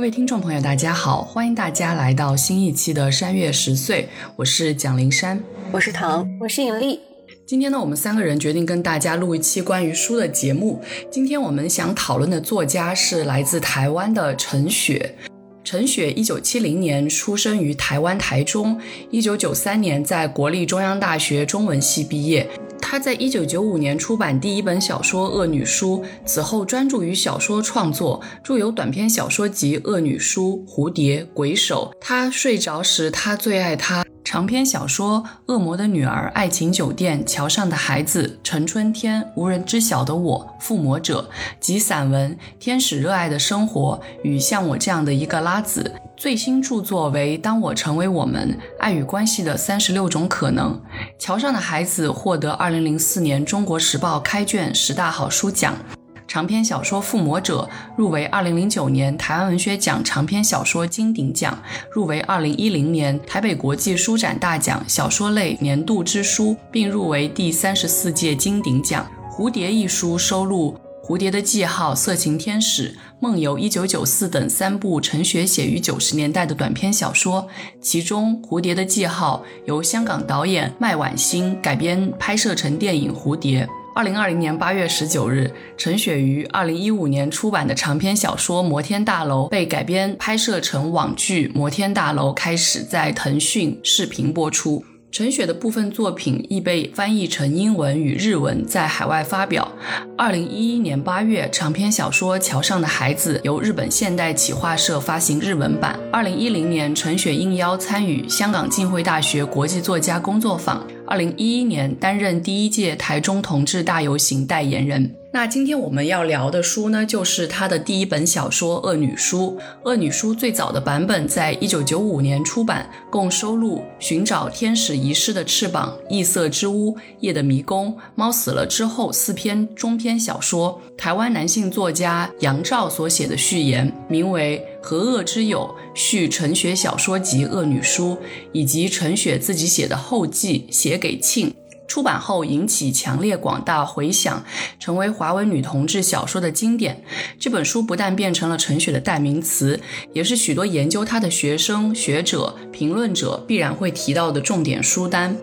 各位听众朋友，大家好，欢迎大家来到新一期的《山月十岁》，我是蒋灵山，我是唐，我是尹丽。今天呢，我们三个人决定跟大家录一期关于书的节目。今天我们想讨论的作家是来自台湾的陈雪。陈雪一九七零年出生于台湾台中，一九九三年在国立中央大学中文系毕业。他在一九九五年出版第一本小说《恶女书》，此后专注于小说创作，著有短篇小说集《恶女书》《蝴蝶》《鬼手》。他睡着时，他最爱他。长篇小说《恶魔的女儿》《爱情酒店》《桥上的孩子》《陈春天》《无人知晓的我》《附魔者》及散文《天使热爱的生活》与像我这样的一个拉子。最新著作为《当我成为我们爱与关系的三十六种可能》。《桥上的孩子》获得二零零四年中国时报开卷十大好书奖。长篇小说《附魔者》入围二零零九年台湾文学奖长篇小说金鼎奖，入围二零一零年台北国际书展大奖小说类年度之书，并入围第三十四届金鼎奖。《蝴蝶》一书收录《蝴蝶的记号》《色情天使》《梦游一九九四》等三部陈雪写于九十年代的短篇小说，其中《蝴蝶的记号》由香港导演麦婉欣改编拍摄成电影《蝴蝶》。二零二零年八月十九日，陈雪于二零一五年出版的长篇小说《摩天大楼》被改编拍摄成网剧《摩天大楼》，开始在腾讯视频播出。陈雪的部分作品亦被翻译成英文与日文，在海外发表。二零一一年八月，长篇小说《桥上的孩子》由日本现代企划社发行日文版。二零一零年，陈雪应邀参与香港浸会大学国际作家工作坊。二零一一年，担任第一届台中同志大游行代言人。那今天我们要聊的书呢，就是他的第一本小说《恶女书》。《恶女书》最早的版本在一九九五年出版，共收录《寻找天使遗失的翅膀》《异色之屋》《夜的迷宫》《猫死了之后》四篇中篇小说。台湾男性作家杨照所写的序言，名为《和恶之友》，续陈雪小说集《恶女书》，以及陈雪自己写的后记《写给庆》。出版后引起强烈广大回响，成为华文女同志小说的经典。这本书不但变成了陈雪的代名词，也是许多研究她的学生、学者、评论者必然会提到的重点书单。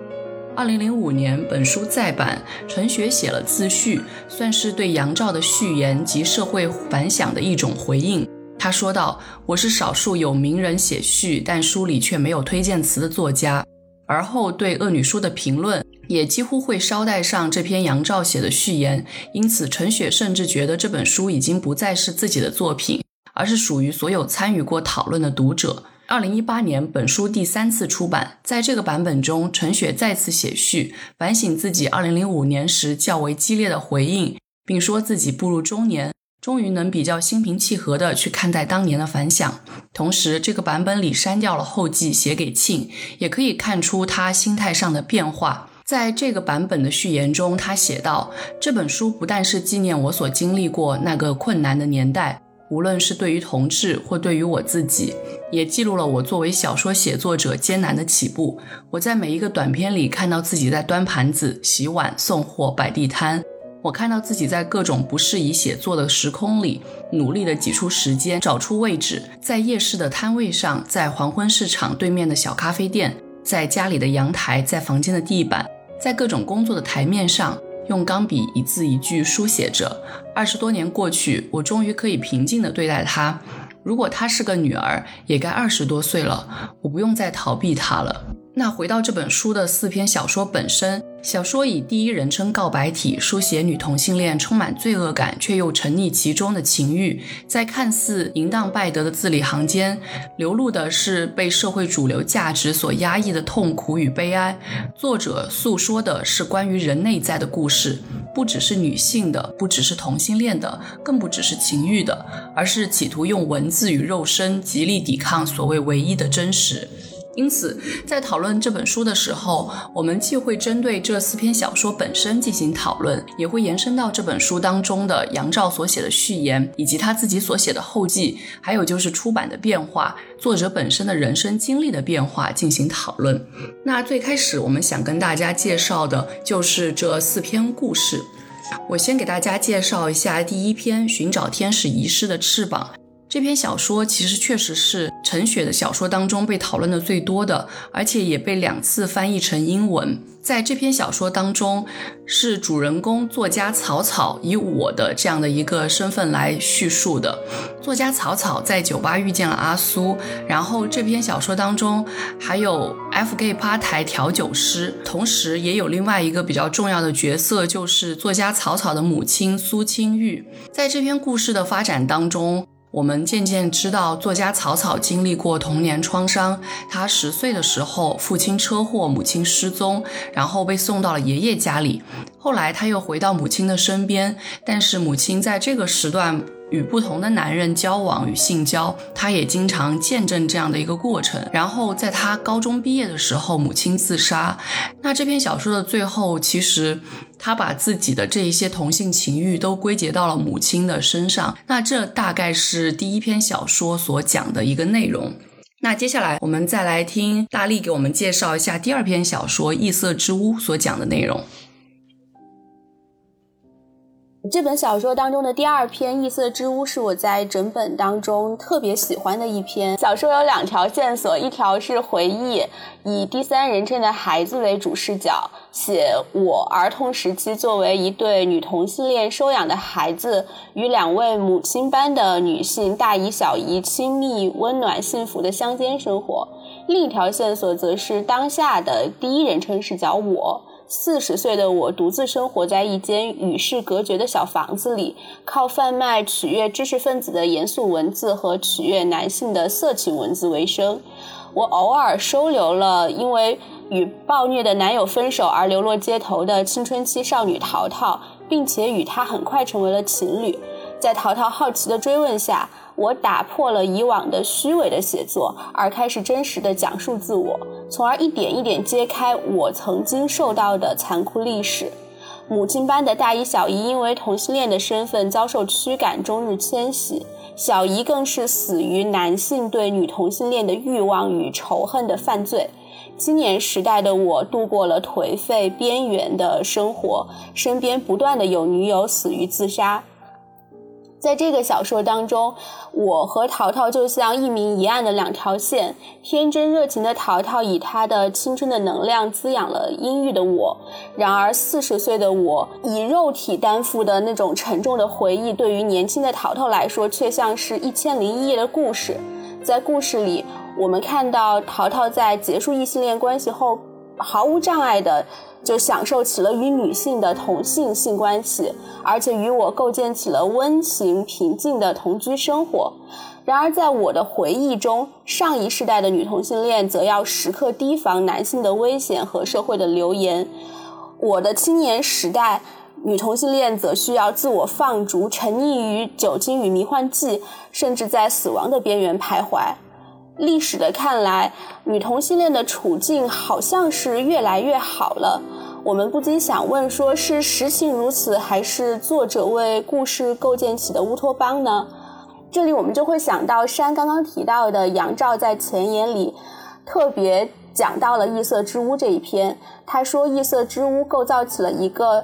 二零零五年，本书再版，陈雪写了自序，算是对杨照的序言及社会反响的一种回应。他说道：“我是少数有名人写序，但书里却没有推荐词的作家。”而后对《恶女书》的评论。也几乎会捎带上这篇杨照写的序言，因此陈雪甚至觉得这本书已经不再是自己的作品，而是属于所有参与过讨论的读者。二零一八年，本书第三次出版，在这个版本中，陈雪再次写序，反省自己二零零五年时较为激烈的回应，并说自己步入中年，终于能比较心平气和地去看待当年的反响。同时，这个版本里删掉了后记写给庆，也可以看出他心态上的变化。在这个版本的序言中，他写道：“这本书不但是纪念我所经历过那个困难的年代，无论是对于同志或对于我自己，也记录了我作为小说写作者艰难的起步。我在每一个短片里看到自己在端盘子、洗碗、送货、摆地摊，我看到自己在各种不适宜写作的时空里，努力地挤出时间，找出位置，在夜市的摊位上，在黄昏市场对面的小咖啡店，在家里的阳台，在房间的地板。”在各种工作的台面上，用钢笔一字一句书写着。二十多年过去，我终于可以平静地对待她。如果她是个女儿，也该二十多岁了。我不用再逃避她了。那回到这本书的四篇小说本身，小说以第一人称告白体书写女同性恋充满罪恶感却又沉溺其中的情欲，在看似淫荡败德的字里行间，流露的是被社会主流价值所压抑的痛苦与悲哀。作者诉说的是关于人内在的故事，不只是女性的，不只是同性恋的，更不只是情欲的，而是企图用文字与肉身极力抵抗所谓唯一的真实。因此，在讨论这本书的时候，我们既会针对这四篇小说本身进行讨论，也会延伸到这本书当中的杨照所写的序言，以及他自己所写的后记，还有就是出版的变化，作者本身的人生经历的变化进行讨论。那最开始，我们想跟大家介绍的就是这四篇故事。我先给大家介绍一下第一篇《寻找天使遗失的翅膀》。这篇小说其实确实是陈雪的小说当中被讨论的最多的，而且也被两次翻译成英文。在这篇小说当中，是主人公作家草草以我的这样的一个身份来叙述的。作家草草在酒吧遇见了阿苏，然后这篇小说当中还有 F K 吧台调酒师，同时也有另外一个比较重要的角色，就是作家草草的母亲苏清玉。在这篇故事的发展当中。我们渐渐知道，作家草草经历过童年创伤。他十岁的时候，父亲车祸，母亲失踪，然后被送到了爷爷家里。后来他又回到母亲的身边，但是母亲在这个时段。与不同的男人交往与性交，他也经常见证这样的一个过程。然后在他高中毕业的时候，母亲自杀。那这篇小说的最后，其实他把自己的这一些同性情欲都归结到了母亲的身上。那这大概是第一篇小说所讲的一个内容。那接下来我们再来听大力给我们介绍一下第二篇小说《异色之屋》所讲的内容。这本小说当中的第二篇《异色之屋》是我在整本当中特别喜欢的一篇。小说有两条线索，一条是回忆，以第三人称的孩子为主视角，写我儿童时期作为一对女同性恋收养的孩子，与两位母亲般的女性大姨小姨亲密、温暖、幸福的乡间生活。另一条线索则是当下的第一人称视角我。四十岁的我独自生活在一间与世隔绝的小房子里，靠贩卖取悦知识分子的严肃文字和取悦男性的色情文字为生。我偶尔收留了因为与暴虐的男友分手而流落街头的青春期少女淘淘，并且与她很快成为了情侣。在淘淘好奇的追问下，我打破了以往的虚伪的写作，而开始真实的讲述自我，从而一点一点揭开我曾经受到的残酷历史。母亲般的大姨小姨因为同性恋的身份遭受驱赶，终日迁徙；小姨更是死于男性对女同性恋的欲望与仇恨的犯罪。青年时代的我度过了颓废边缘的生活，身边不断的有女友死于自杀。在这个小说当中，我和淘淘就像一明一暗的两条线。天真热情的淘淘以她的青春的能量滋养了阴郁的我，然而四十岁的我以肉体担负的那种沉重的回忆，对于年轻的淘淘来说，却像是一千零一夜的故事。在故事里，我们看到淘淘在结束异性恋关系后，毫无障碍的。就享受起了与女性的同性性关系，而且与我构建起了温情平静的同居生活。然而，在我的回忆中，上一世代的女同性恋则要时刻提防男性的危险和社会的流言。我的青年时代，女同性恋则需要自我放逐，沉溺于酒精与迷幻剂，甚至在死亡的边缘徘徊。历史的看来，女同性恋的处境好像是越来越好了。我们不禁想问：说是实情如此，还是作者为故事构建起的乌托邦呢？这里我们就会想到山刚刚提到的杨照在前言里特别讲到了异色之屋这一篇。他说，异色之屋构造起了一个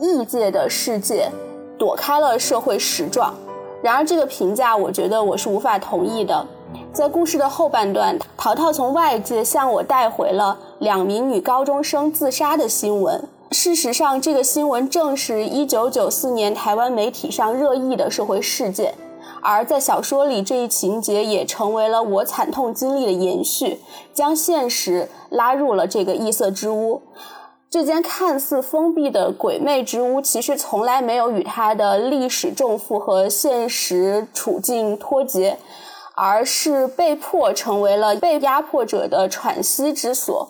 异界的世界，躲开了社会实状。然而，这个评价我觉得我是无法同意的。在故事的后半段，淘淘从外界向我带回了两名女高中生自杀的新闻。事实上，这个新闻正是1994年台湾媒体上热议的社会事件。而在小说里，这一情节也成为了我惨痛经历的延续，将现实拉入了这个异色之屋。这间看似封闭的鬼魅之屋，其实从来没有与它的历史重负和现实处境脱节，而是被迫成为了被压迫者的喘息之所。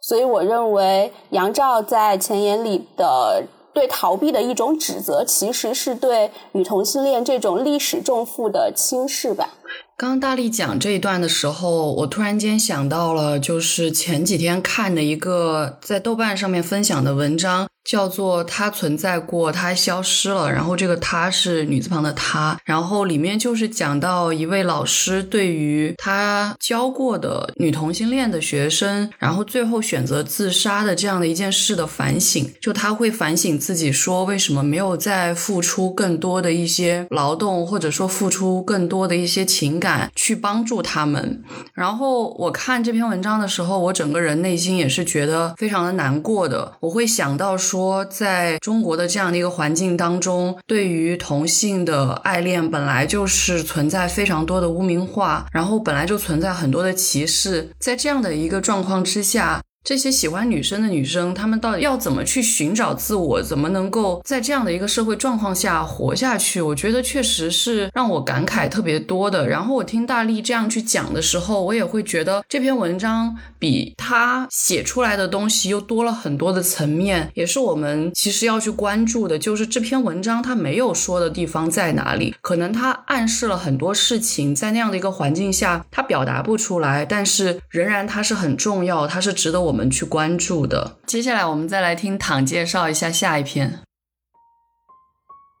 所以，我认为杨照在前言里的对逃避的一种指责，其实是对女同性恋这种历史重负的轻视吧。刚大力讲这一段的时候，我突然间想到了，就是前几天看的一个在豆瓣上面分享的文章。叫做它存在过，它消失了。然后这个“它”是女字旁的“她”。然后里面就是讲到一位老师对于他教过的女同性恋的学生，然后最后选择自杀的这样的一件事的反省。就他会反省自己，说为什么没有再付出更多的一些劳动，或者说付出更多的一些情感去帮助他们。然后我看这篇文章的时候，我整个人内心也是觉得非常的难过的。我会想到说。说，在中国的这样的一个环境当中，对于同性的爱恋本来就是存在非常多的污名化，然后本来就存在很多的歧视，在这样的一个状况之下。这些喜欢女生的女生，她们到底要怎么去寻找自我？怎么能够在这样的一个社会状况下活下去？我觉得确实是让我感慨特别多的。然后我听大力这样去讲的时候，我也会觉得这篇文章比他写出来的东西又多了很多的层面，也是我们其实要去关注的。就是这篇文章他没有说的地方在哪里？可能他暗示了很多事情，在那样的一个环境下，他表达不出来，但是仍然它是很重要，它是值得我。我们去关注的。接下来，我们再来听躺介绍一下下一篇。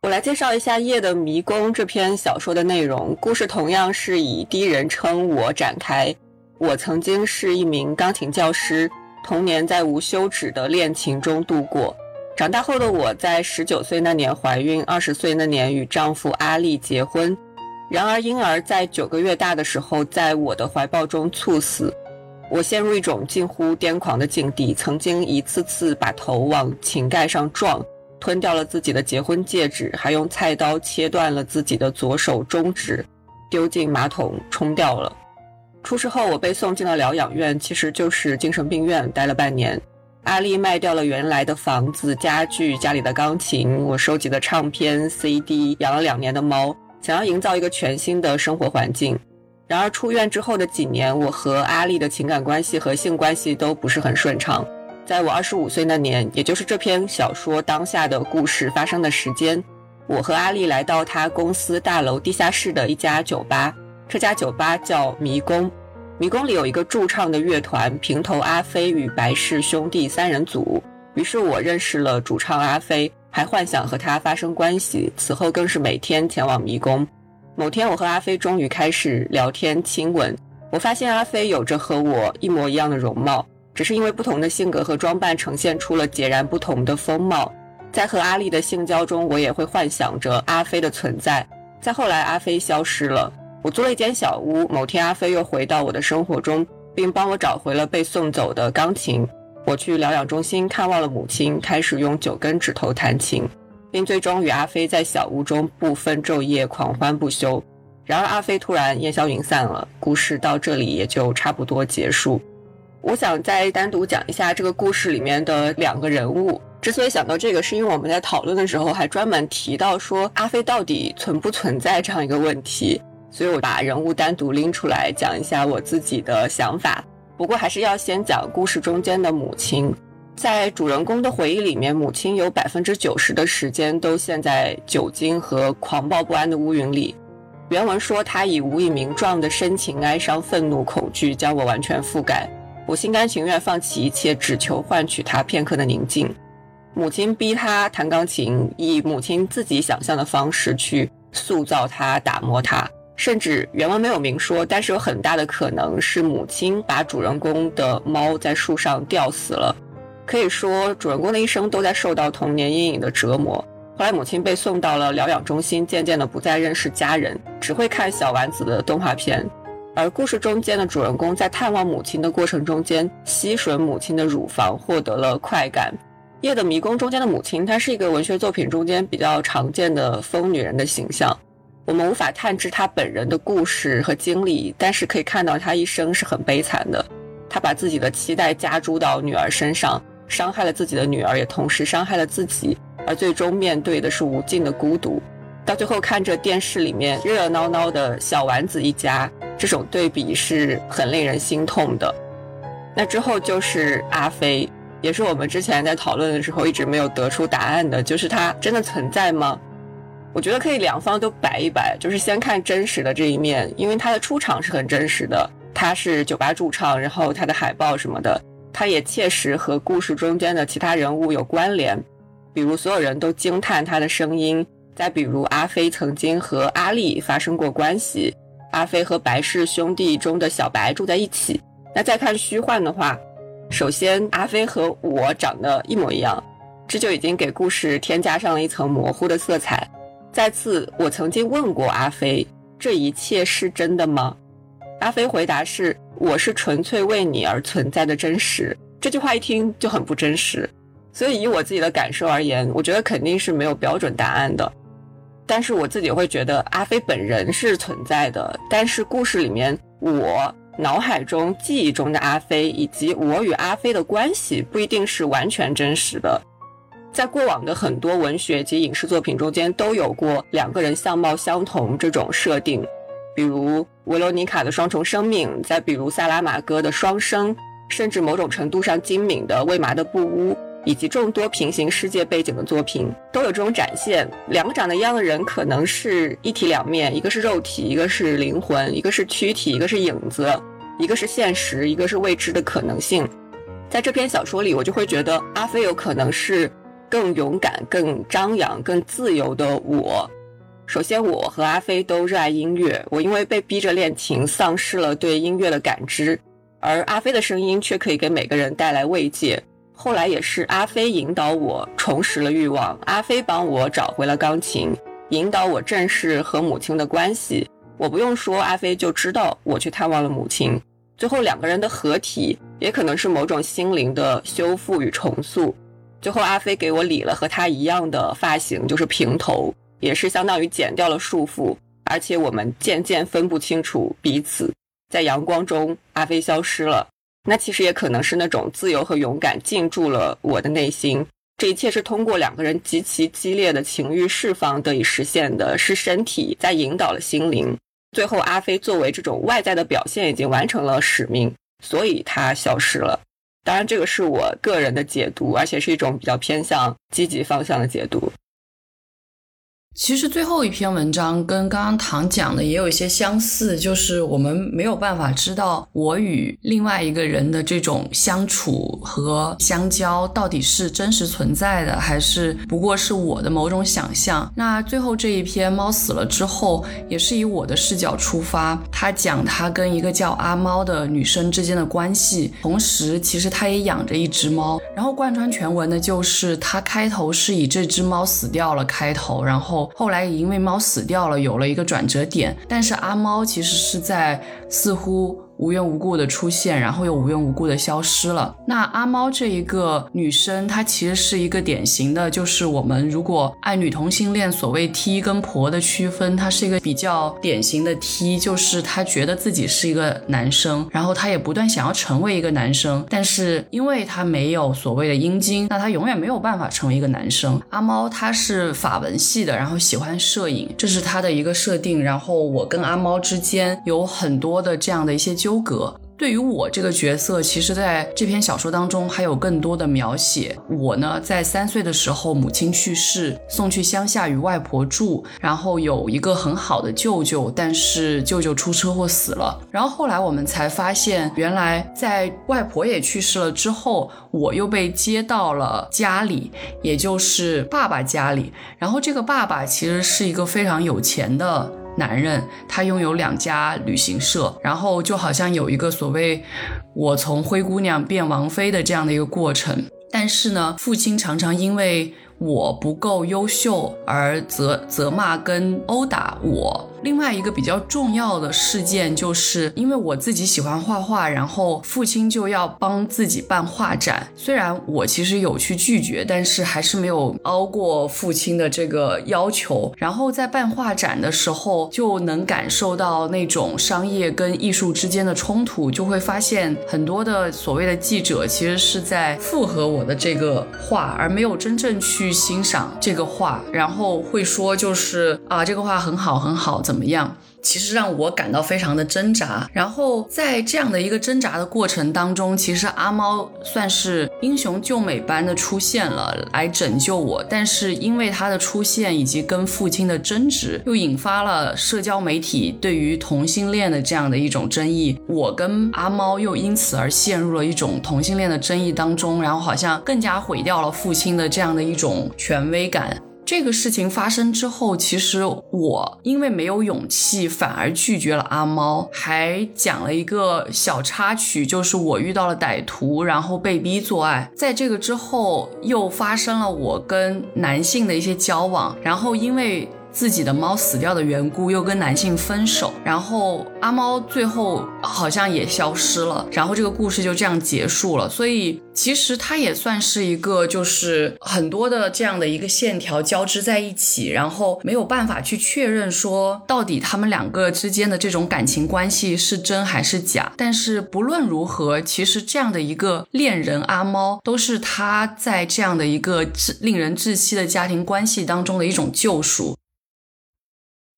我来介绍一下《夜的迷宫》这篇小说的内容。故事同样是以第一人称我展开。我曾经是一名钢琴教师，童年在无休止的练琴中度过。长大后的我在十九岁那年怀孕，二十岁那年与丈夫阿力结婚。然而，婴儿在九个月大的时候，在我的怀抱中猝死。我陷入一种近乎癫狂的境地，曾经一次次把头往琴盖上撞，吞掉了自己的结婚戒指，还用菜刀切断了自己的左手中指，丢进马桶冲掉了。出事后，我被送进了疗养院，其实就是精神病院，待了半年。阿丽卖掉了原来的房子、家具、家里的钢琴，我收集的唱片、CD，养了两年的猫，想要营造一个全新的生活环境。然而出院之后的几年，我和阿丽的情感关系和性关系都不是很顺畅。在我二十五岁那年，也就是这篇小说当下的故事发生的时间，我和阿丽来到他公司大楼地下室的一家酒吧。这家酒吧叫迷宫，迷宫里有一个驻唱的乐团——平头阿飞与白氏兄弟三人组。于是我认识了主唱阿飞，还幻想和他发生关系。此后更是每天前往迷宫。某天，我和阿飞终于开始聊天亲吻。我发现阿飞有着和我一模一样的容貌，只是因为不同的性格和装扮，呈现出了截然不同的风貌。在和阿丽的性交中，我也会幻想着阿飞的存在。再后来，阿飞消失了。我租了一间小屋。某天，阿飞又回到我的生活中，并帮我找回了被送走的钢琴。我去疗养中心看望了母亲，开始用九根指头弹琴。并最终与阿飞在小屋中不分昼夜狂欢不休。然而阿飞突然烟消云散了，故事到这里也就差不多结束。我想再单独讲一下这个故事里面的两个人物。之所以想到这个，是因为我们在讨论的时候还专门提到说阿飞到底存不存在这样一个问题，所以我把人物单独拎出来讲一下我自己的想法。不过还是要先讲故事中间的母亲。在主人公的回忆里面，母亲有百分之九十的时间都陷在酒精和狂暴不安的乌云里。原文说，她以无以名状的深情、哀伤、愤怒、恐惧将我完全覆盖。我心甘情愿放弃一切，只求换取他片刻的宁静。母亲逼他弹钢琴，以母亲自己想象的方式去塑造他、打磨他。甚至原文没有明说，但是有很大的可能是母亲把主人公的猫在树上吊死了。可以说，主人公的一生都在受到童年阴影的折磨。后来，母亲被送到了疗养中心，渐渐的不再认识家人，只会看小丸子的动画片。而故事中间的主人公在探望母亲的过程中间，吸吮母亲的乳房，获得了快感。《夜的迷宫》中间的母亲，她是一个文学作品中间比较常见的疯女人的形象。我们无法探知她本人的故事和经历，但是可以看到她一生是很悲惨的。她把自己的期待加诸到女儿身上。伤害了自己的女儿，也同时伤害了自己，而最终面对的是无尽的孤独。到最后看着电视里面热热闹闹的小丸子一家，这种对比是很令人心痛的。那之后就是阿飞，也是我们之前在讨论的时候一直没有得出答案的，就是他真的存在吗？我觉得可以两方都摆一摆，就是先看真实的这一面，因为他的出场是很真实的，他是酒吧驻唱，然后他的海报什么的，他也切实和故事中间的其他人物有关联，比如所有人都惊叹他的声音，再比如阿飞曾经和阿丽发生过关系，阿飞和白氏兄弟中的小白住在一起。那再看虚幻的话，首先阿飞和我长得一模一样，这就已经给故事添加上了一层模糊的色彩。再次，我曾经问过阿飞，这一切是真的吗？阿飞回答是：我是纯粹为你而存在的真实。这句话一听就很不真实，所以以我自己的感受而言，我觉得肯定是没有标准答案的。但是我自己会觉得阿飞本人是存在的，但是故事里面我。脑海中、记忆中的阿飞，以及我与阿飞的关系，不一定是完全真实的。在过往的很多文学及影视作品中间，都有过两个人相貌相同这种设定，比如维罗妮卡的双重生命，再比如萨拉玛戈的双生，甚至某种程度上精明的魏麻的布屋，以及众多平行世界背景的作品，都有这种展现。两个长得一样的人，可能是一体两面，一个是肉体，一个是灵魂，一个是躯体，一个是影子。一个是现实，一个是未知的可能性。在这篇小说里，我就会觉得阿飞有可能是更勇敢、更张扬、更自由的我。首先，我和阿飞都热爱音乐，我因为被逼着练琴，丧失了对音乐的感知，而阿飞的声音却可以给每个人带来慰藉。后来也是阿飞引导我重拾了欲望，阿飞帮我找回了钢琴，引导我正视和母亲的关系。我不用说，阿飞就知道我去探望了母亲。最后两个人的合体，也可能是某种心灵的修复与重塑。最后，阿飞给我理了和他一样的发型，就是平头，也是相当于减掉了束缚。而且我们渐渐分不清楚彼此。在阳光中，阿飞消失了。那其实也可能是那种自由和勇敢进驻了我的内心。这一切是通过两个人极其激烈的情欲释放得以实现的，是身体在引导了心灵。最后，阿飞作为这种外在的表现，已经完成了使命，所以他消失了。当然，这个是我个人的解读，而且是一种比较偏向积极方向的解读。其实最后一篇文章跟刚刚唐讲的也有一些相似，就是我们没有办法知道我与另外一个人的这种相处和相交到底是真实存在的，还是不过是我的某种想象。那最后这一篇猫死了之后，也是以我的视角出发，他讲他跟一个叫阿猫的女生之间的关系，同时其实他也养着一只猫。然后贯穿全文的就是他开头是以这只猫死掉了开头，然后。后来也因为猫死掉了，有了一个转折点，但是阿猫其实是在似乎。无缘无故的出现，然后又无缘无故的消失了。那阿猫这一个女生，她其实是一个典型的，就是我们如果按女同性恋所谓 T 跟婆的区分，她是一个比较典型的 T，就是她觉得自己是一个男生，然后她也不断想要成为一个男生，但是因为她没有所谓的阴茎，那她永远没有办法成为一个男生。阿猫她是法文系的，然后喜欢摄影，这是她的一个设定。然后我跟阿猫之间有很多的这样的一些。纠葛对于我这个角色，其实在这篇小说当中还有更多的描写。我呢，在三岁的时候，母亲去世，送去乡下与外婆住，然后有一个很好的舅舅，但是舅舅出车祸死了。然后后来我们才发现，原来在外婆也去世了之后，我又被接到了家里，也就是爸爸家里。然后这个爸爸其实是一个非常有钱的。男人，他拥有两家旅行社，然后就好像有一个所谓我从灰姑娘变王妃的这样的一个过程。但是呢，父亲常常因为我不够优秀而责责骂跟殴打我。另外一个比较重要的事件，就是因为我自己喜欢画画，然后父亲就要帮自己办画展。虽然我其实有去拒绝，但是还是没有熬过父亲的这个要求。然后在办画展的时候，就能感受到那种商业跟艺术之间的冲突，就会发现很多的所谓的记者其实是在附和我的这个画，而没有真正去欣赏这个画，然后会说就是啊，这个画很好，很好，怎怎么样？其实让我感到非常的挣扎。然后在这样的一个挣扎的过程当中，其实阿猫算是英雄救美般的出现了，来拯救我。但是因为他的出现以及跟父亲的争执，又引发了社交媒体对于同性恋的这样的一种争议。我跟阿猫又因此而陷入了一种同性恋的争议当中，然后好像更加毁掉了父亲的这样的一种权威感。这个事情发生之后，其实我因为没有勇气，反而拒绝了阿猫，还讲了一个小插曲，就是我遇到了歹徒，然后被逼做爱。在这个之后，又发生了我跟男性的一些交往，然后因为。自己的猫死掉的缘故，又跟男性分手，然后阿猫最后好像也消失了，然后这个故事就这样结束了。所以其实它也算是一个，就是很多的这样的一个线条交织在一起，然后没有办法去确认说到底他们两个之间的这种感情关系是真还是假。但是不论如何，其实这样的一个恋人阿猫，都是他在这样的一个令人窒息的家庭关系当中的一种救赎。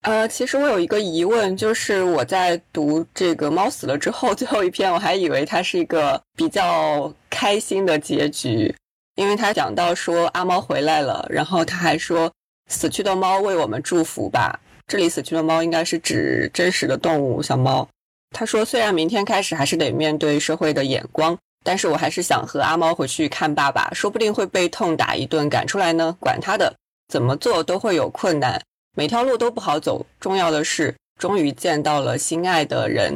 呃，其实我有一个疑问，就是我在读这个猫死了之后，最后一篇我还以为它是一个比较开心的结局，因为他讲到说阿猫回来了，然后他还说死去的猫为我们祝福吧。这里死去的猫应该是指真实的动物小猫。他说虽然明天开始还是得面对社会的眼光，但是我还是想和阿猫回去看爸爸，说不定会被痛打一顿赶出来呢，管他的，怎么做都会有困难。每条路都不好走，重要的是终于见到了心爱的人。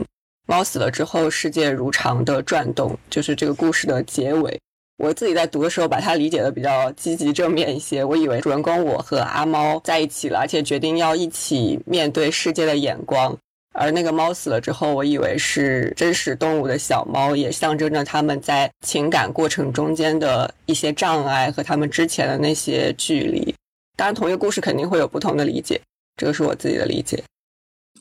猫死了之后，世界如常的转动，就是这个故事的结尾。我自己在读的时候，把它理解的比较积极正面一些。我以为主人公我和阿猫在一起了，而且决定要一起面对世界的眼光。而那个猫死了之后，我以为是真实动物的小猫，也象征着他们在情感过程中间的一些障碍和他们之前的那些距离。当然，同一个故事肯定会有不同的理解，这个是我自己的理解。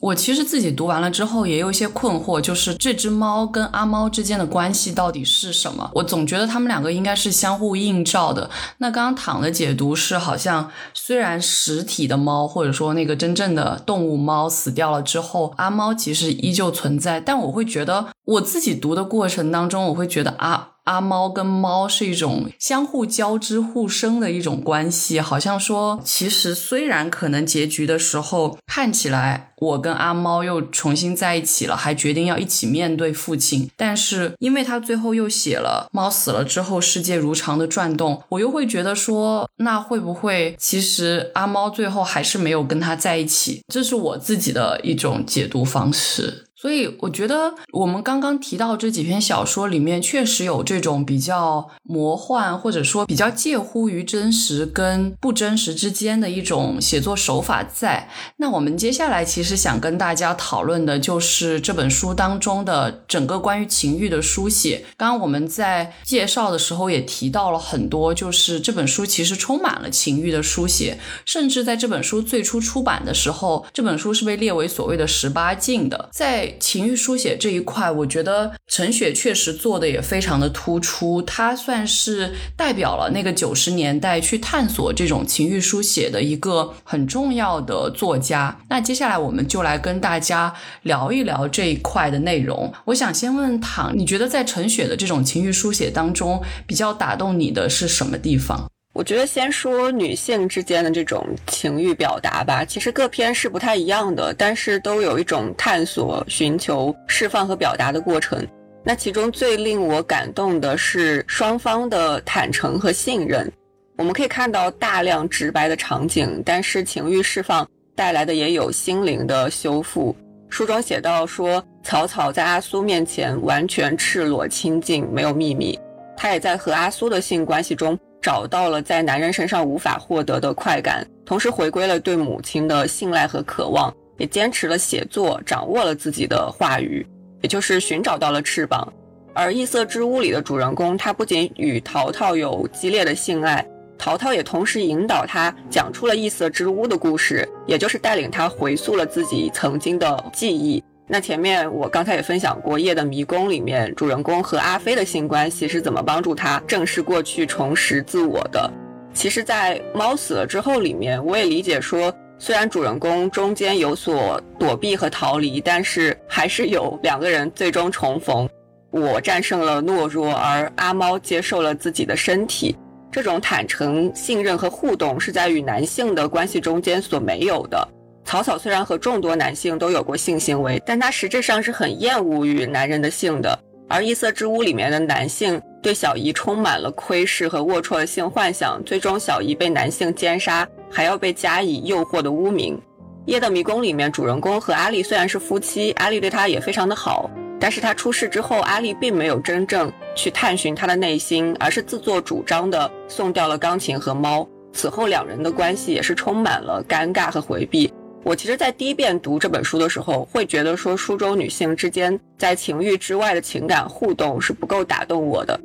我其实自己读完了之后也有一些困惑，就是这只猫跟阿猫之间的关系到底是什么？我总觉得他们两个应该是相互映照的。那刚刚躺的解读是，好像虽然实体的猫或者说那个真正的动物猫死掉了之后，阿猫其实依旧存在，但我会觉得我自己读的过程当中，我会觉得啊。阿猫跟猫是一种相互交织、互生的一种关系，好像说，其实虽然可能结局的时候看起来我跟阿猫又重新在一起了，还决定要一起面对父亲，但是因为他最后又写了猫死了之后世界如常的转动，我又会觉得说，那会不会其实阿猫最后还是没有跟他在一起？这是我自己的一种解读方式。所以我觉得我们刚刚提到这几篇小说里面，确实有这种比较魔幻，或者说比较介乎于真实跟不真实之间的一种写作手法在。那我们接下来其实想跟大家讨论的就是这本书当中的整个关于情欲的书写。刚刚我们在介绍的时候也提到了很多，就是这本书其实充满了情欲的书写，甚至在这本书最初出版的时候，这本书是被列为所谓的十八禁的，在。情欲书写这一块，我觉得陈雪确实做的也非常的突出。她算是代表了那个九十年代去探索这种情欲书写的一个很重要的作家。那接下来我们就来跟大家聊一聊这一块的内容。我想先问唐，你觉得在陈雪的这种情欲书写当中，比较打动你的是什么地方？我觉得先说女性之间的这种情欲表达吧，其实各篇是不太一样的，但是都有一种探索、寻求、释放和表达的过程。那其中最令我感动的是双方的坦诚和信任。我们可以看到大量直白的场景，但是情欲释放带来的也有心灵的修复。书中写到说，草草在阿苏面前完全赤裸清净，没有秘密。他也在和阿苏的性关系中。找到了在男人身上无法获得的快感，同时回归了对母亲的信赖和渴望，也坚持了写作，掌握了自己的话语，也就是寻找到了翅膀。而异色之屋里的主人公，他不仅与淘淘有激烈的性爱，淘淘也同时引导他讲出了异色之屋的故事，也就是带领他回溯了自己曾经的记忆。那前面我刚才也分享过《夜的迷宫》里面主人公和阿飞的性关系是怎么帮助他正视过去、重拾自我的。其实，在《猫死了之后》里面，我也理解说，虽然主人公中间有所躲避和逃离，但是还是有两个人最终重逢。我战胜了懦弱，而阿猫接受了自己的身体。这种坦诚、信任和互动是在与男性的关系中间所没有的。草草虽然和众多男性都有过性行为，但他实质上是很厌恶与男人的性的。而异色之屋里面的男性对小姨充满了窥视和龌龊的性幻想，最终小姨被男性奸杀，还要被加以诱惑的污名。夜的迷宫里面，主人公和阿丽虽然是夫妻，阿丽对他也非常的好。但是他出事之后，阿丽并没有真正去探寻他的内心，而是自作主张的送掉了钢琴和猫。此后两人的关系也是充满了尴尬和回避。我其实，在第一遍读这本书的时候，会觉得说书中女性之间在情欲之外的情感互动是不够打动我的。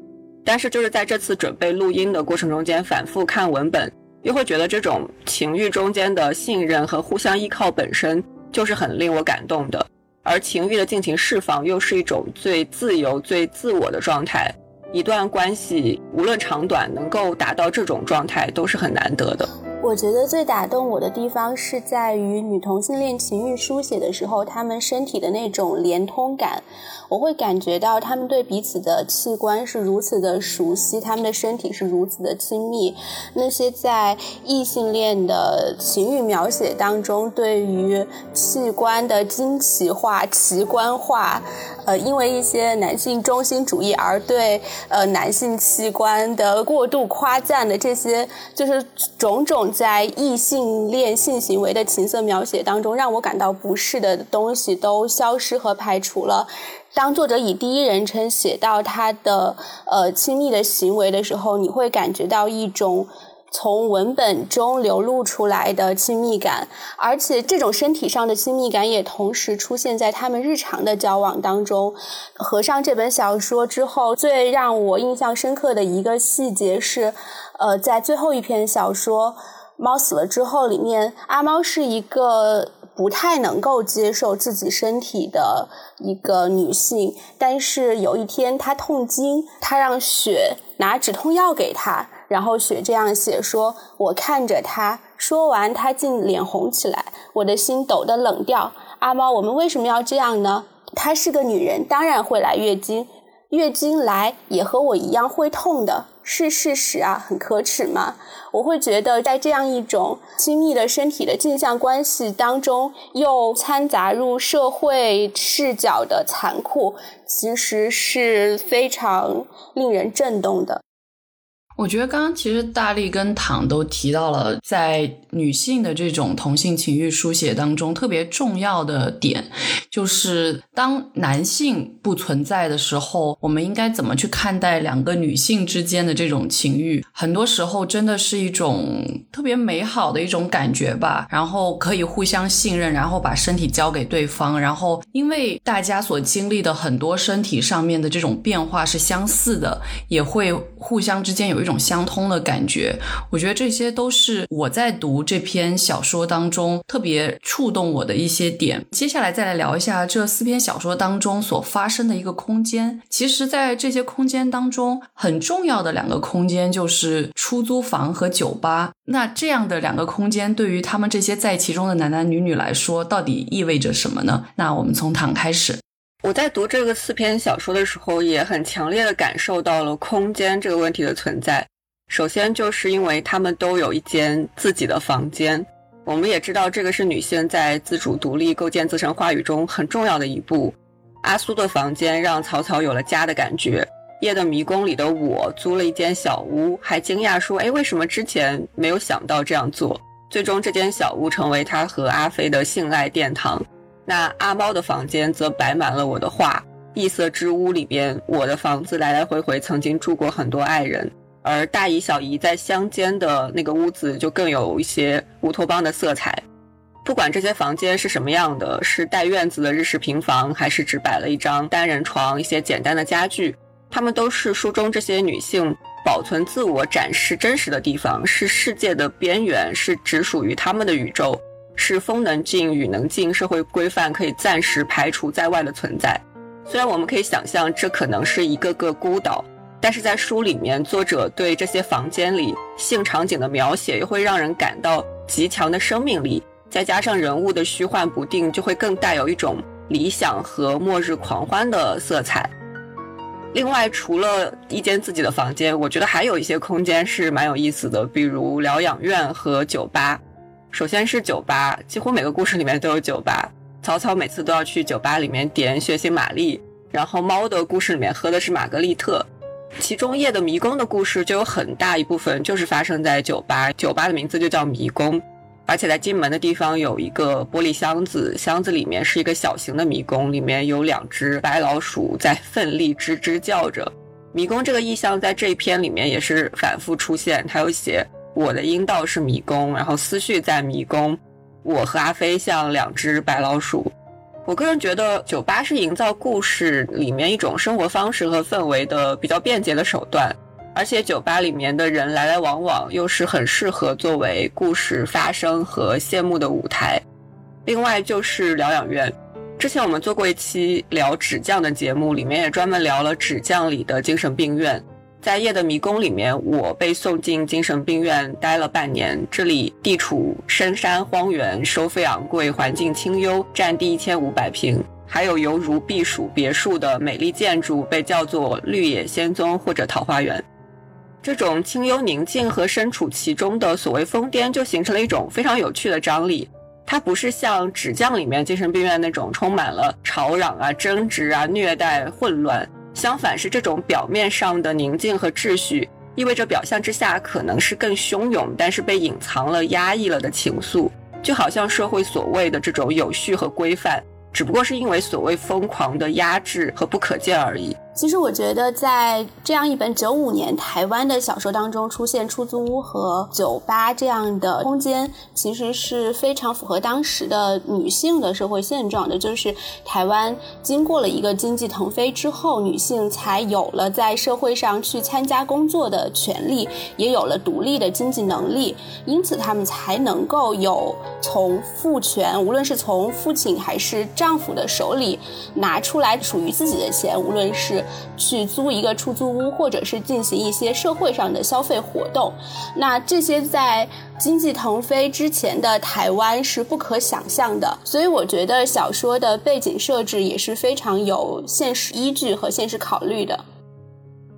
但是就是在这次准备录音的过程中间，反复看文本，又会觉得这种情欲中间的信任和互相依靠本身就是很令我感动的。而情欲的尽情释放，又是一种最自由、最自我的状态。一段关系，无论长短，能够达到这种状态，都是很难得的。我觉得最打动我的地方是在于女同性恋情欲书写的时候，她们身体的那种连通感。我会感觉到他们对彼此的器官是如此的熟悉，他们的身体是如此的亲密。那些在异性恋的情欲描写当中，对于器官的惊奇化、奇观化，呃，因为一些男性中心主义而对呃男性器官的过度夸赞的这些，就是种种。在异性恋性行为的情色描写当中，让我感到不适的东西都消失和排除了。当作者以第一人称写到他的呃亲密的行为的时候，你会感觉到一种从文本中流露出来的亲密感，而且这种身体上的亲密感也同时出现在他们日常的交往当中。合上这本小说之后，最让我印象深刻的一个细节是，呃，在最后一篇小说。猫死了之后，里面阿猫是一个不太能够接受自己身体的一个女性。但是有一天她痛经，她让雪拿止痛药给她，然后雪这样写说：“我看着她，说完她竟脸红起来，我的心抖得冷掉。阿猫，我们为什么要这样呢？她是个女人，当然会来月经，月经来也和我一样会痛的。”是事实啊，很可耻吗？我会觉得，在这样一种亲密的身体的镜像关系当中，又掺杂入社会视角的残酷，其实是非常令人震动的。我觉得刚刚其实大力跟唐都提到了，在女性的这种同性情欲书写当中，特别重要的点，就是当男性不存在的时候，我们应该怎么去看待两个女性之间的这种情欲？很多时候真的是一种特别美好的一种感觉吧。然后可以互相信任，然后把身体交给对方，然后因为大家所经历的很多身体上面的这种变化是相似的，也会互相之间有。一种相通的感觉，我觉得这些都是我在读这篇小说当中特别触动我的一些点。接下来再来聊一下这四篇小说当中所发生的一个空间。其实，在这些空间当中，很重要的两个空间就是出租房和酒吧。那这样的两个空间，对于他们这些在其中的男男女女来说，到底意味着什么呢？那我们从唐开始。我在读这个四篇小说的时候，也很强烈的感受到了空间这个问题的存在。首先，就是因为他们都有一间自己的房间。我们也知道，这个是女性在自主独立构建自身话语中很重要的一步。阿苏的房间让草草有了家的感觉。夜的迷宫里的我租了一间小屋，还惊讶说：“哎，为什么之前没有想到这样做？”最终，这间小屋成为他和阿飞的性爱殿堂。那阿猫的房间则摆满了我的画，异色之屋里边，我的房子来来回回曾经住过很多爱人，而大姨小姨在乡间的那个屋子就更有一些乌托邦的色彩。不管这些房间是什么样的，是带院子的日式平房，还是只摆了一张单人床、一些简单的家具，它们都是书中这些女性保存自我、展示真实的地方，是世界的边缘，是只属于她们的宇宙，是风能进、雨能进，社会规范可以暂时排除在外的存在。虽然我们可以想象这可能是一个个孤岛，但是在书里面，作者对这些房间里性场景的描写，又会让人感到极强的生命力。再加上人物的虚幻不定，就会更带有一种理想和末日狂欢的色彩。另外，除了一间自己的房间，我觉得还有一些空间是蛮有意思的，比如疗养院和酒吧。首先是酒吧，几乎每个故事里面都有酒吧。曹操每次都要去酒吧里面点血腥玛丽，然后猫的故事里面喝的是玛格丽特。其中夜的迷宫的故事就有很大一部分就是发生在酒吧，酒吧的名字就叫迷宫。而且在进门的地方有一个玻璃箱子，箱子里面是一个小型的迷宫，里面有两只白老鼠在奋力吱吱叫着。迷宫这个意象在这一篇里面也是反复出现，它有写我的阴道是迷宫，然后思绪在迷宫，我和阿飞像两只白老鼠。我个人觉得酒吧是营造故事里面一种生活方式和氛围的比较便捷的手段。而且酒吧里面的人来来往往，又是很适合作为故事发生和谢幕的舞台。另外就是疗养院，之前我们做过一期聊纸匠的节目，里面也专门聊了纸匠里的精神病院。在夜的迷宫里面，我被送进精神病院待了半年。这里地处深山荒原，收费昂贵，环境清幽，占地一千五百平。还有犹如避暑别墅的美丽建筑，被叫做绿野仙踪或者桃花源。这种清幽宁静和身处其中的所谓疯癫，就形成了一种非常有趣的张力。它不是像纸匠里面精神病院那种充满了吵嚷啊、争执啊、虐待、混乱，相反是这种表面上的宁静和秩序，意味着表象之下可能是更汹涌，但是被隐藏了、压抑了的情愫，就好像社会所谓的这种有序和规范，只不过是因为所谓疯狂的压制和不可见而已。其实我觉得，在这样一本九五年台湾的小说当中，出现出租屋和酒吧这样的空间，其实是非常符合当时的女性的社会现状的。就是台湾经过了一个经济腾飞之后，女性才有了在社会上去参加工作的权利，也有了独立的经济能力，因此她们才能够有从父权，无论是从父亲还是丈夫的手里拿出来属于自己的钱，无论是。去租一个出租屋，或者是进行一些社会上的消费活动，那这些在经济腾飞之前的台湾是不可想象的。所以我觉得小说的背景设置也是非常有现实依据和现实考虑的。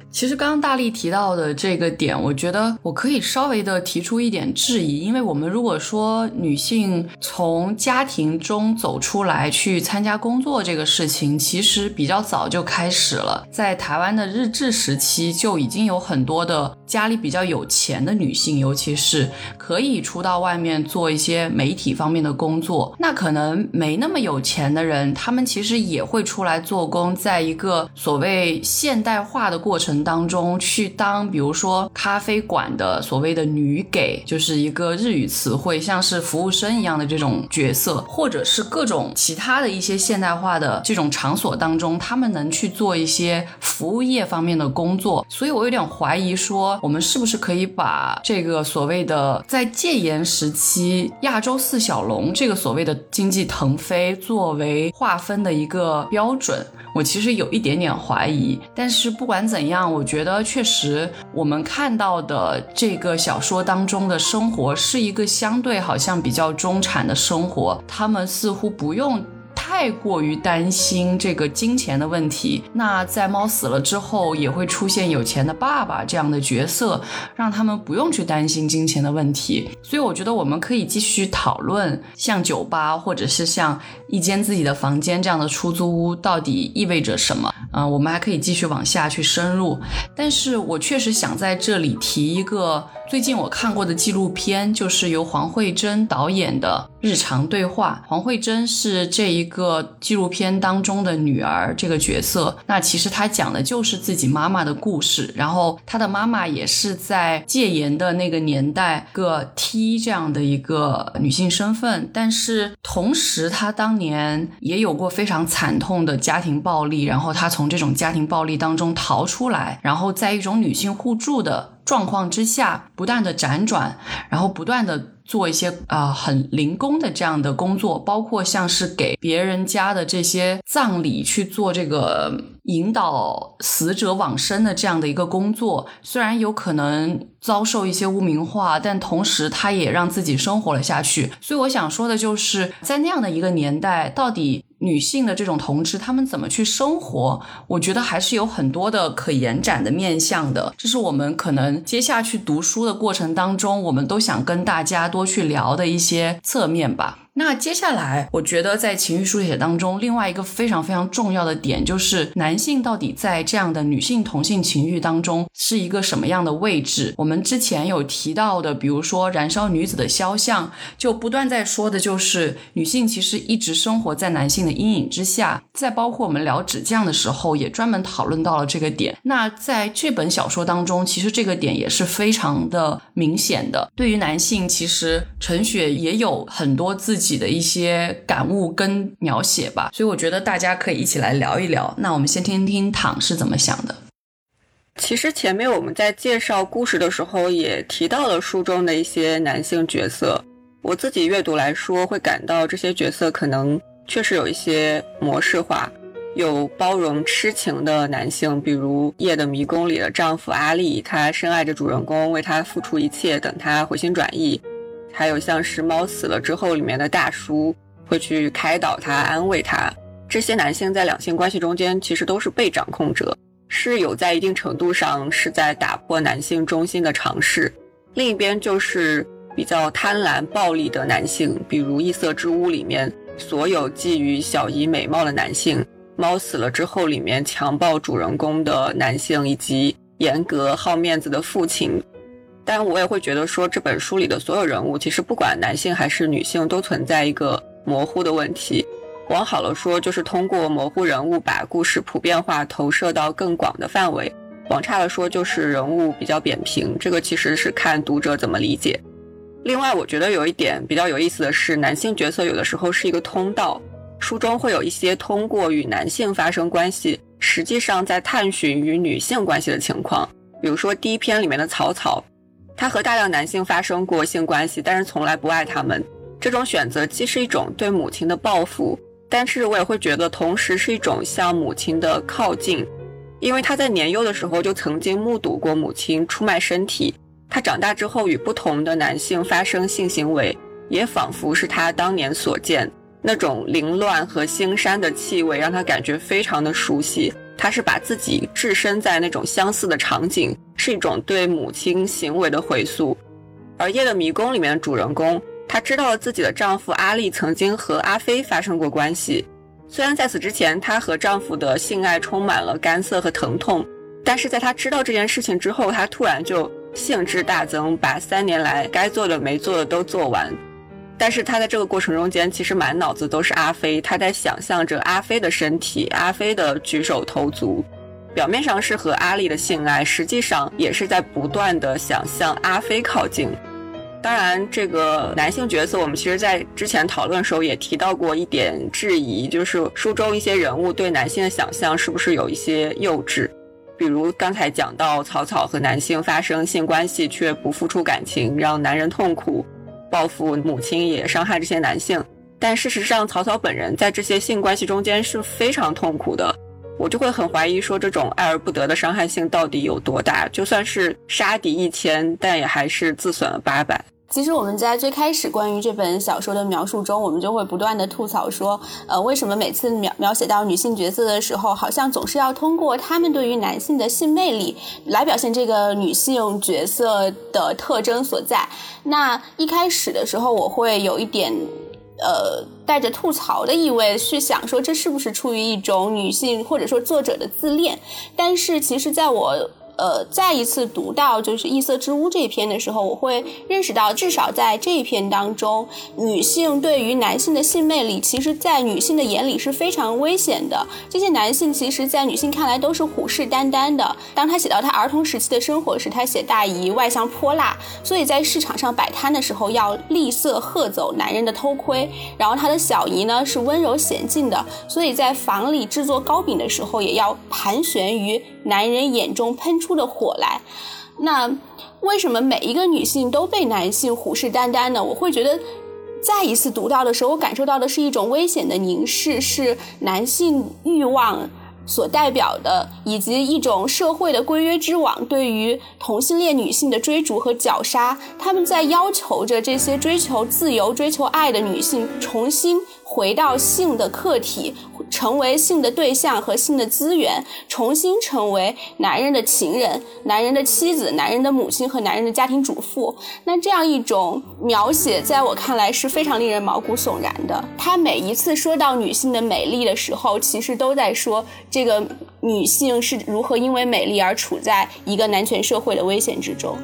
其实刚刚大力提到的这个点，我觉得我可以稍微的提出一点质疑，因为我们如果说女性从家庭中走出来去参加工作这个事情，其实比较早就开始了，在台湾的日治时期就已经有很多的家里比较有钱的女性，尤其是可以出到外面做一些媒体方面的工作。那可能没那么有钱的人，他们其实也会出来做工，在一个所谓现代化的过程。当中去当，比如说咖啡馆的所谓的女给，就是一个日语词汇，像是服务生一样的这种角色，或者是各种其他的一些现代化的这种场所当中，他们能去做一些服务业方面的工作。所以我有点怀疑说，我们是不是可以把这个所谓的在戒严时期亚洲四小龙这个所谓的经济腾飞作为划分的一个标准？我其实有一点点怀疑，但是不管怎样，我觉得确实我们看到的这个小说当中的生活是一个相对好像比较中产的生活，他们似乎不用。太过于担心这个金钱的问题，那在猫死了之后，也会出现有钱的爸爸这样的角色，让他们不用去担心金钱的问题。所以我觉得我们可以继续讨论，像酒吧或者是像一间自己的房间这样的出租屋到底意味着什么。嗯，我们还可以继续往下去深入。但是我确实想在这里提一个最近我看过的纪录片，就是由黄慧珍导演的《日常对话》。黄慧珍是这一个纪录片当中的女儿这个角色。那其实她讲的就是自己妈妈的故事，然后她的妈妈也是在戒严的那个年代个 T 这样的一个女性身份，但是同时她当年也有过非常惨痛的家庭暴力，然后她从这种家庭暴力当中逃出来，然后在一种女性互助的。状况之下，不断的辗转，然后不断的做一些啊很零工的这样的工作，包括像是给别人家的这些葬礼去做这个引导死者往生的这样的一个工作，虽然有可能遭受一些污名化，但同时他也让自己生活了下去。所以我想说的就是，在那样的一个年代，到底。女性的这种同志，她们怎么去生活？我觉得还是有很多的可延展的面向的。这是我们可能接下去读书的过程当中，我们都想跟大家多去聊的一些侧面吧。那接下来，我觉得在情欲书写当中，另外一个非常非常重要的点，就是男性到底在这样的女性同性情欲当中是一个什么样的位置？我们之前有提到的，比如说《燃烧女子的肖像》，就不断在说的就是女性其实一直生活在男性的阴影之下。再包括我们聊纸匠的时候，也专门讨论到了这个点。那在这本小说当中，其实这个点也是非常的明显的。对于男性，其实陈雪也有很多自己。己的一些感悟跟描写吧，所以我觉得大家可以一起来聊一聊。那我们先听听躺是怎么想的。其实前面我们在介绍故事的时候也提到了书中的一些男性角色，我自己阅读来说会感到这些角色可能确实有一些模式化，有包容痴情的男性，比如《夜的迷宫》里的丈夫阿力，他深爱着主人公，为他付出一切，等他回心转意。还有像是猫死了之后里面的大叔会去开导他、安慰他，这些男性在两性关系中间其实都是被掌控者，是有在一定程度上是在打破男性中心的尝试。另一边就是比较贪婪、暴力的男性，比如《异色之屋》里面所有觊觎小姨美貌的男性，《猫死了之后》里面强暴主人公的男性，以及严格好面子的父亲。但我也会觉得说，这本书里的所有人物，其实不管男性还是女性，都存在一个模糊的问题。往好了说，就是通过模糊人物把故事普遍化，投射到更广的范围；往差了说，就是人物比较扁平。这个其实是看读者怎么理解。另外，我觉得有一点比较有意思的是，男性角色有的时候是一个通道，书中会有一些通过与男性发生关系，实际上在探寻与女性关系的情况。比如说第一篇里面的草草。他和大量男性发生过性关系，但是从来不爱他们。这种选择既是一种对母亲的报复，但是我也会觉得同时是一种向母亲的靠近，因为他在年幼的时候就曾经目睹过母亲出卖身体。他长大之后与不同的男性发生性行为，也仿佛是他当年所见那种凌乱和腥膻的气味，让他感觉非常的熟悉。他是把自己置身在那种相似的场景，是一种对母亲行为的回溯。而《夜的迷宫》里面的主人公，她知道了自己的丈夫阿丽曾经和阿飞发生过关系。虽然在此之前，她和丈夫的性爱充满了干涩和疼痛，但是在她知道这件事情之后，她突然就兴致大增，把三年来该做的没做的都做完。但是她在这个过程中间，其实满脑子都是阿飞，她在想象着阿飞的身体，阿飞的举手投足，表面上是和阿丽的性爱，实际上也是在不断的想向阿飞靠近。当然，这个男性角色，我们其实在之前讨论的时候也提到过一点质疑，就是书中一些人物对男性的想象是不是有一些幼稚，比如刚才讲到草草和男性发生性关系却不付出感情，让男人痛苦。报复母亲也伤害这些男性，但事实上，草草本人在这些性关系中间是非常痛苦的。我就会很怀疑，说这种爱而不得的伤害性到底有多大？就算是杀敌一千，但也还是自损了八百。其实我们在最开始关于这本小说的描述中，我们就会不断的吐槽说，呃，为什么每次描描写到女性角色的时候，好像总是要通过她们对于男性的性魅力来表现这个女性角色的特征所在。那一开始的时候，我会有一点呃，带着吐槽的意味去想说，这是不是出于一种女性或者说作者的自恋？但是其实，在我。呃，再一次读到就是《异色之屋》这一篇的时候，我会认识到，至少在这一篇当中，女性对于男性的性魅力，其实，在女性的眼里是非常危险的。这些男性，其实，在女性看来都是虎视眈眈的。当他写到他儿童时期的生活时，他写大姨外向泼辣，所以在市场上摆摊的时候要厉色喝走男人的偷窥。然后他的小姨呢是温柔娴静的，所以在房里制作糕饼的时候也要盘旋于男人眼中喷出。出的火来，那为什么每一个女性都被男性虎视眈眈呢？我会觉得，再一次读到的时候，我感受到的是一种危险的凝视，是男性欲望。所代表的，以及一种社会的规约之网对于同性恋女性的追逐和绞杀，他们在要求着这些追求自由、追求爱的女性重新回到性的客体，成为性的对象和性的资源，重新成为男人的情人、男人的妻子、男人的母亲和男人的家庭主妇。那这样一种描写，在我看来是非常令人毛骨悚然的。他每一次说到女性的美丽的时候，其实都在说。这个女性是如何因为美丽而处在一个男权社会的危险之中？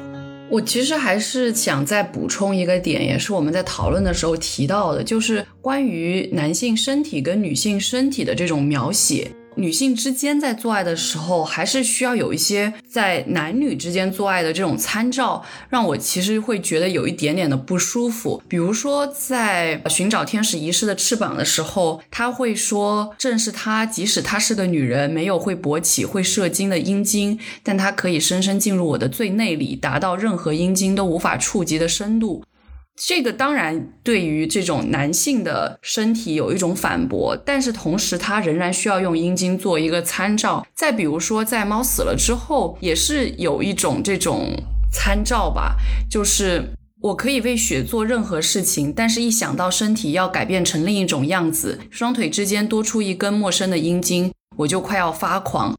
我其实还是想再补充一个点，也是我们在讨论的时候提到的，就是关于男性身体跟女性身体的这种描写。女性之间在做爱的时候，还是需要有一些在男女之间做爱的这种参照，让我其实会觉得有一点点的不舒服。比如说，在寻找天使遗失的翅膀的时候，他会说，正是他，即使她是个女人，没有会勃起、会射精的阴茎，但她可以深深进入我的最内里，达到任何阴茎都无法触及的深度。这个当然对于这种男性的身体有一种反驳，但是同时他仍然需要用阴茎做一个参照。再比如说，在猫死了之后，也是有一种这种参照吧，就是我可以为血做任何事情，但是一想到身体要改变成另一种样子，双腿之间多出一根陌生的阴茎，我就快要发狂。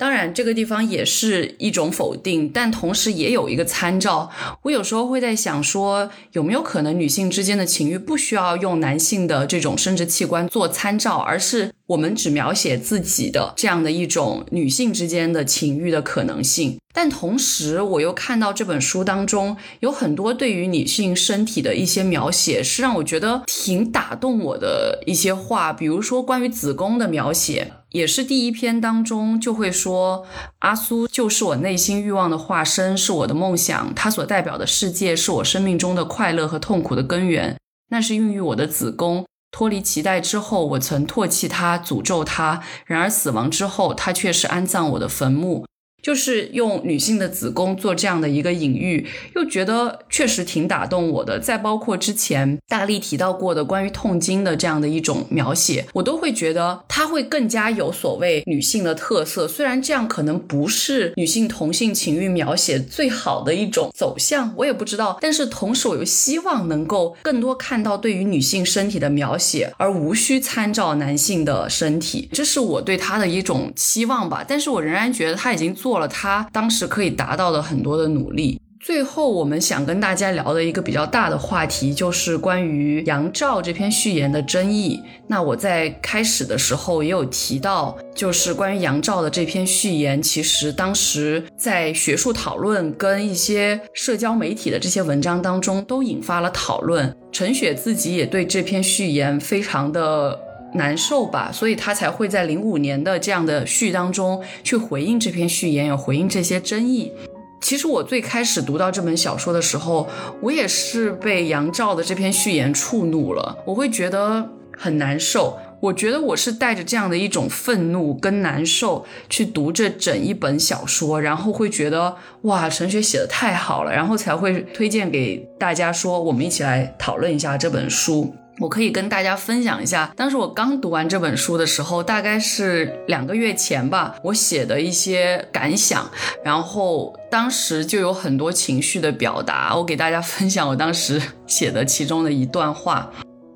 当然，这个地方也是一种否定，但同时也有一个参照。我有时候会在想，说有没有可能女性之间的情欲不需要用男性的这种生殖器官做参照，而是我们只描写自己的这样的一种女性之间的情欲的可能性。但同时，我又看到这本书当中有很多对于女性身体的一些描写，是让我觉得挺打动我的一些话，比如说关于子宫的描写。也是第一篇当中就会说，阿苏就是我内心欲望的化身，是我的梦想，它所代表的世界是我生命中的快乐和痛苦的根源。那是孕育我的子宫，脱离脐带之后，我曾唾弃他，诅咒他；然而死亡之后，他却是安葬我的坟墓。就是用女性的子宫做这样的一个隐喻，又觉得确实挺打动我的。再包括之前大力提到过的关于痛经的这样的一种描写，我都会觉得它会更加有所谓女性的特色。虽然这样可能不是女性同性情欲描写最好的一种走向，我也不知道。但是同时，我又希望能够更多看到对于女性身体的描写，而无需参照男性的身体，这是我对他的一种期望吧。但是我仍然觉得他已经做。做了他当时可以达到的很多的努力。最后，我们想跟大家聊的一个比较大的话题，就是关于杨照这篇序言的争议。那我在开始的时候也有提到，就是关于杨照的这篇序言，其实当时在学术讨论跟一些社交媒体的这些文章当中都引发了讨论。陈雪自己也对这篇序言非常的。难受吧，所以他才会在零五年的这样的序当中去回应这篇序言，有回应这些争议。其实我最开始读到这本小说的时候，我也是被杨照的这篇序言触怒了，我会觉得很难受。我觉得我是带着这样的一种愤怒跟难受去读这整一本小说，然后会觉得哇，陈雪写的太好了，然后才会推荐给大家说，我们一起来讨论一下这本书。我可以跟大家分享一下，当时我刚读完这本书的时候，大概是两个月前吧，我写的一些感想，然后当时就有很多情绪的表达，我给大家分享我当时写的其中的一段话。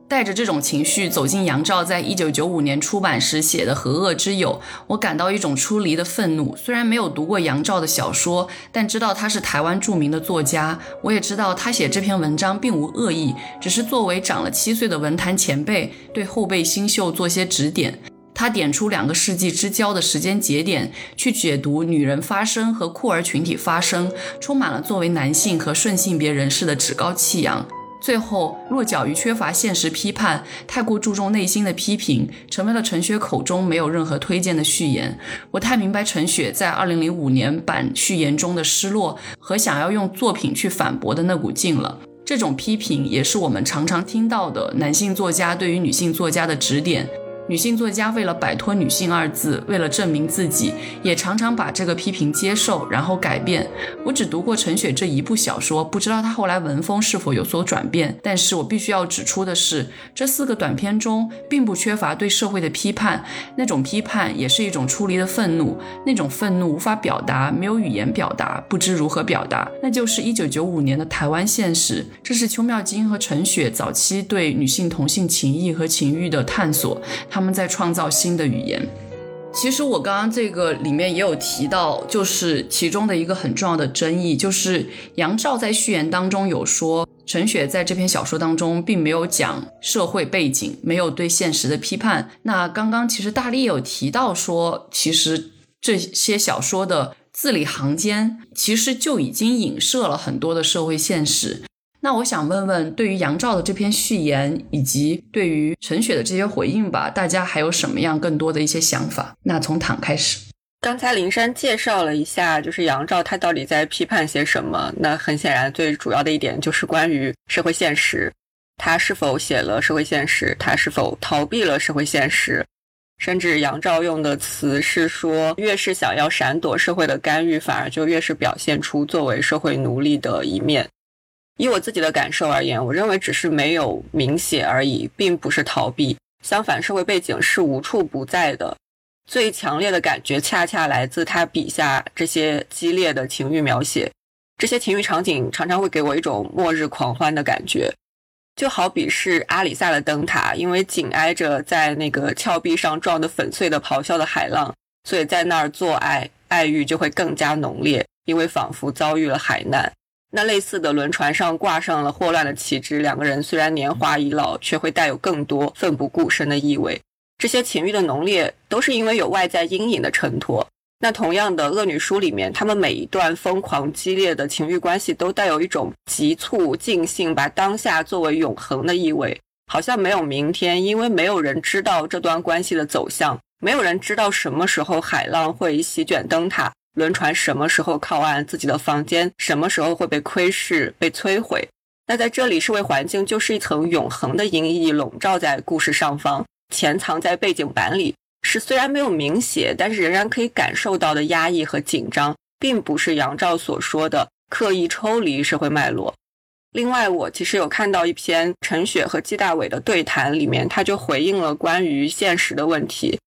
带着这种情绪走进杨照在一九九五年出版时写的《和恶之友》，我感到一种出离的愤怒。虽然没有读过杨照的小说，但知道他是台湾著名的作家。我也知道他写这篇文章并无恶意，只是作为长了七岁的文坛前辈，对后辈新秀做些指点。他点出两个世纪之交的时间节点，去解读女人发声和酷儿群体发声，充满了作为男性和顺性别人士的趾高气扬。最后落脚于缺乏现实批判，太过注重内心的批评，成为了陈雪口中没有任何推荐的序言。我太明白陈雪在二零零五年版序言中的失落和想要用作品去反驳的那股劲了。这种批评也是我们常常听到的男性作家对于女性作家的指点。女性作家为了摆脱“女性”二字，为了证明自己，也常常把这个批评接受，然后改变。我只读过陈雪这一部小说，不知道她后来文风是否有所转变。但是我必须要指出的是，这四个短篇中并不缺乏对社会的批判，那种批判也是一种出离的愤怒，那种愤怒无法表达，没有语言表达，不知如何表达，那就是一九九五年的台湾现实。这是邱妙金和陈雪早期对女性同性情谊和情欲的探索。他们在创造新的语言。其实我刚刚这个里面也有提到，就是其中的一个很重要的争议，就是杨照在序言当中有说，陈雪在这篇小说当中并没有讲社会背景，没有对现实的批判。那刚刚其实大力有提到说，其实这些小说的字里行间，其实就已经影射了很多的社会现实。那我想问问，对于杨照的这篇序言，以及对于陈雪的这些回应吧，大家还有什么样更多的一些想法？那从躺开始。刚才林珊介绍了一下，就是杨照他到底在批判些什么？那很显然，最主要的一点就是关于社会现实，他是否写了社会现实？他是否逃避了社会现实？甚至杨照用的词是说，越是想要闪躲社会的干预，反而就越是表现出作为社会奴隶的一面。以我自己的感受而言，我认为只是没有明写而已，并不是逃避。相反，社会背景是无处不在的。最强烈的感觉恰恰来自他笔下这些激烈的情欲描写。这些情欲场景常常会给我一种末日狂欢的感觉，就好比是阿里萨的灯塔，因为紧挨着在那个峭壁上撞得粉碎的咆哮的海浪，所以在那儿做爱，爱欲就会更加浓烈，因为仿佛遭遇了海难。那类似的轮船上挂上了霍乱的旗帜，两个人虽然年华已老，却会带有更多奋不顾身的意味。这些情欲的浓烈，都是因为有外在阴影的衬托。那同样的，《恶女书》里面，他们每一段疯狂激烈的情欲关系，都带有一种急促、尽兴，把当下作为永恒的意味，好像没有明天，因为没有人知道这段关系的走向，没有人知道什么时候海浪会席卷灯塔。轮船什么时候靠岸？自己的房间什么时候会被窥视、被摧毁？那在这里，社会环境就是一层永恒的阴翳，笼罩在故事上方，潜藏在背景板里，是虽然没有明写，但是仍然可以感受到的压抑和紧张，并不是杨照所说的刻意抽离社会脉络。另外，我其实有看到一篇陈雪和季大伟的对谈，里面他就回应了关于现实的问题。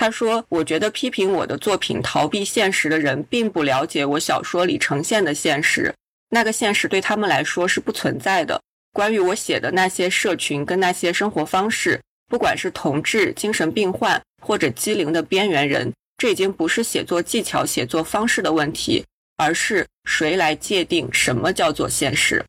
他说：“我觉得批评我的作品逃避现实的人，并不了解我小说里呈现的现实。那个现实对他们来说是不存在的。关于我写的那些社群跟那些生活方式，不管是同志、精神病患或者机灵的边缘人，这已经不是写作技巧、写作方式的问题，而是谁来界定什么叫做现实。”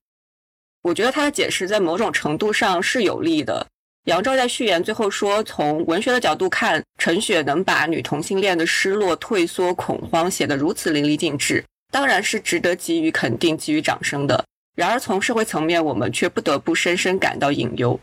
我觉得他的解释在某种程度上是有利的。杨照在序言最后说：“从文学的角度看，陈雪能把女同性恋的失落、退缩、恐慌写得如此淋漓尽致，当然是值得给予肯定、给予掌声的。然而，从社会层面，我们却不得不深深感到隐忧。”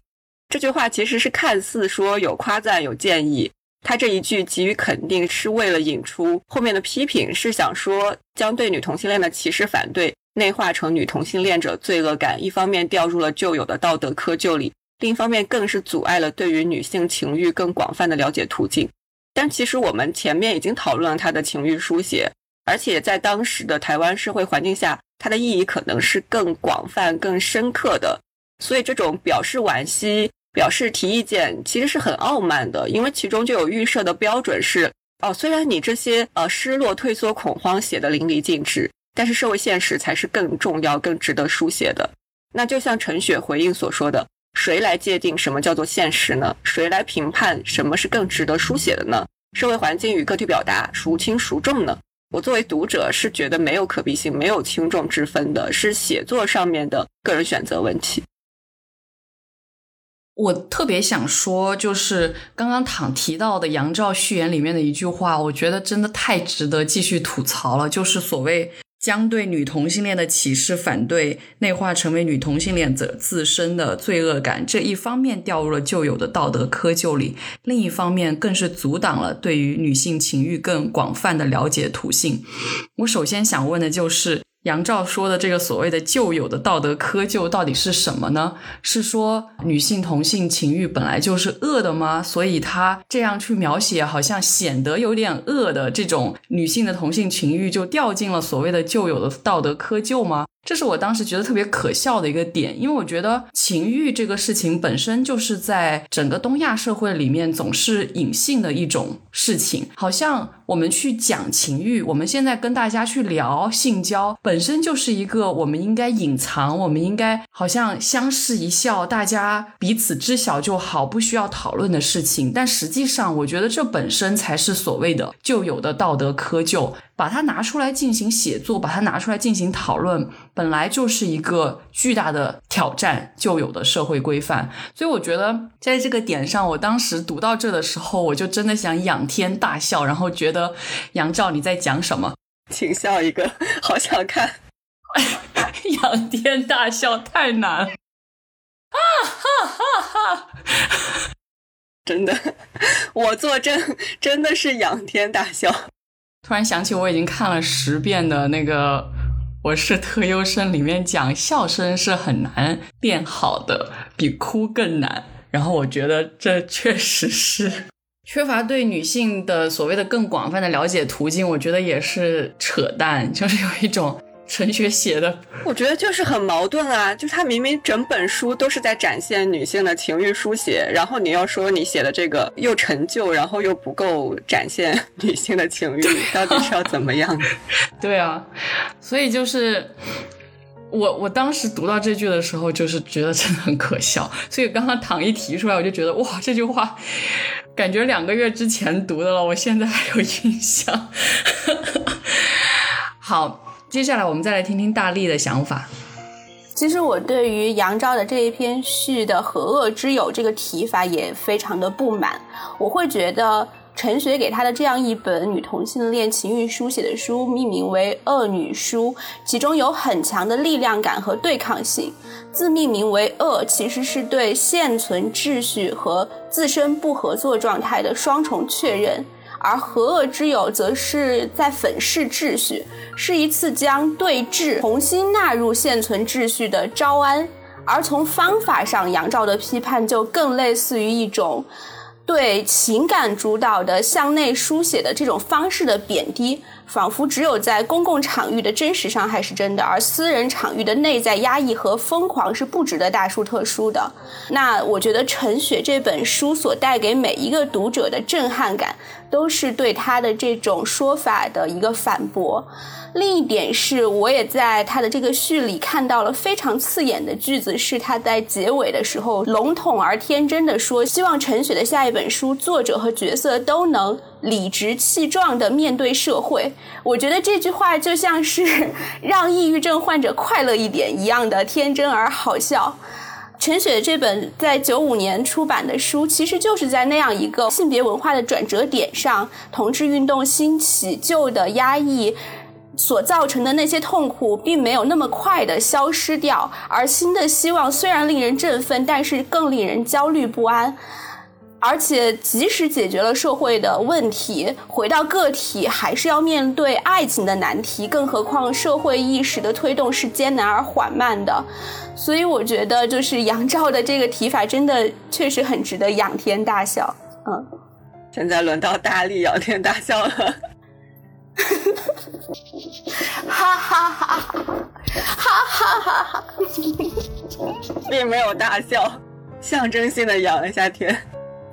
这句话其实是看似说有夸赞、有建议，他这一句给予肯定是为了引出后面的批评，是想说将对女同性恋的歧视、反对内化成女同性恋者罪恶感，一方面掉入了旧有的道德窠臼里。另一方面，更是阻碍了对于女性情欲更广泛的了解途径。但其实我们前面已经讨论了她的情欲书写，而且在当时的台湾社会环境下，它的意义可能是更广泛、更深刻的。所以，这种表示惋惜、表示提意见，其实是很傲慢的，因为其中就有预设的标准是：哦，虽然你这些呃失落、退缩、恐慌写的淋漓尽致，但是社会现实才是更重要、更值得书写的。那就像陈雪回应所说的。谁来界定什么叫做现实呢？谁来评判什么是更值得书写的呢？社会环境与个体表达孰轻孰重呢？我作为读者是觉得没有可比性、没有轻重之分的，是写作上面的个人选择问题。我特别想说，就是刚刚躺提到的杨照序言里面的一句话，我觉得真的太值得继续吐槽了，就是所谓。将对女同性恋的歧视反对内化成为女同性恋者自身的罪恶感，这一方面掉入了旧有的道德窠臼里，另一方面更是阻挡了对于女性情欲更广泛的了解途径。我首先想问的就是。杨照说的这个所谓的旧有的道德窠臼到底是什么呢？是说女性同性情欲本来就是恶的吗？所以他这样去描写，好像显得有点恶的这种女性的同性情欲，就掉进了所谓的旧有的道德窠臼吗？这是我当时觉得特别可笑的一个点，因为我觉得情欲这个事情本身就是在整个东亚社会里面总是隐性的一种事情，好像我们去讲情欲，我们现在跟大家去聊性交，本身就是一个我们应该隐藏，我们应该好像相视一笑，大家彼此知晓就好，不需要讨论的事情。但实际上，我觉得这本身才是所谓的旧有的道德窠臼。把它拿出来进行写作，把它拿出来进行讨论，本来就是一个巨大的挑战旧有的社会规范。所以我觉得在这个点上，我当时读到这的时候，我就真的想仰天大笑，然后觉得杨照你在讲什么？请笑一个，好想看。仰天大笑太难。啊哈哈哈！真的，我作证，真的是仰天大笑。突然想起我已经看了十遍的那个《我是特优生》，里面讲笑声是很难变好的，比哭更难。然后我觉得这确实是 缺乏对女性的所谓的更广泛的了解途径，我觉得也是扯淡，就是有一种。陈雪写的，我觉得就是很矛盾啊！就是他明明整本书都是在展现女性的情欲书写，然后你要说你写的这个又陈旧，然后又不够展现 女性的情欲，到底是要怎么样？对啊，所以就是我我当时读到这句的时候，就是觉得真的很可笑。所以刚刚唐一提出来，我就觉得哇，这句话感觉两个月之前读的了，我现在还有印象。好。接下来我们再来听听大力的想法。其实我对于杨照的这一篇序的“和恶之友”这个提法也非常的不满。我会觉得陈雪给他的这样一本女同性恋情欲书写的书命名为《恶女书》，其中有很强的力量感和对抗性。自命名为“恶”，其实是对现存秩序和自身不合作状态的双重确认。而和恶之友则是在粉饰秩序，是一次将对峙重新纳入现存秩序的招安。而从方法上，杨照的批判就更类似于一种对情感主导的向内书写的这种方式的贬低。仿佛只有在公共场域的真实伤害是真的，而私人场域的内在压抑和疯狂是不值得大书特书的。那我觉得陈雪这本书所带给每一个读者的震撼感，都是对他的这种说法的一个反驳。另一点是，我也在他的这个序里看到了非常刺眼的句子，是他在结尾的时候笼统而天真的说：“希望陈雪的下一本书作者和角色都能理直气壮地面对社会。”我觉得这句话就像是让抑郁症患者快乐一点一样的天真而好笑。陈雪这本在九五年出版的书，其实就是在那样一个性别文化的转折点上，同志运动兴起，旧的压抑。所造成的那些痛苦，并没有那么快的消失掉，而新的希望虽然令人振奋，但是更令人焦虑不安。而且，即使解决了社会的问题，回到个体，还是要面对爱情的难题。更何况，社会意识的推动是艰难而缓慢的。所以，我觉得，就是杨照的这个提法，真的确实很值得仰天大笑。嗯，现在轮到大力仰天大笑了。哈哈哈哈哈哈哈！并没有大笑，象征性的仰了一下天。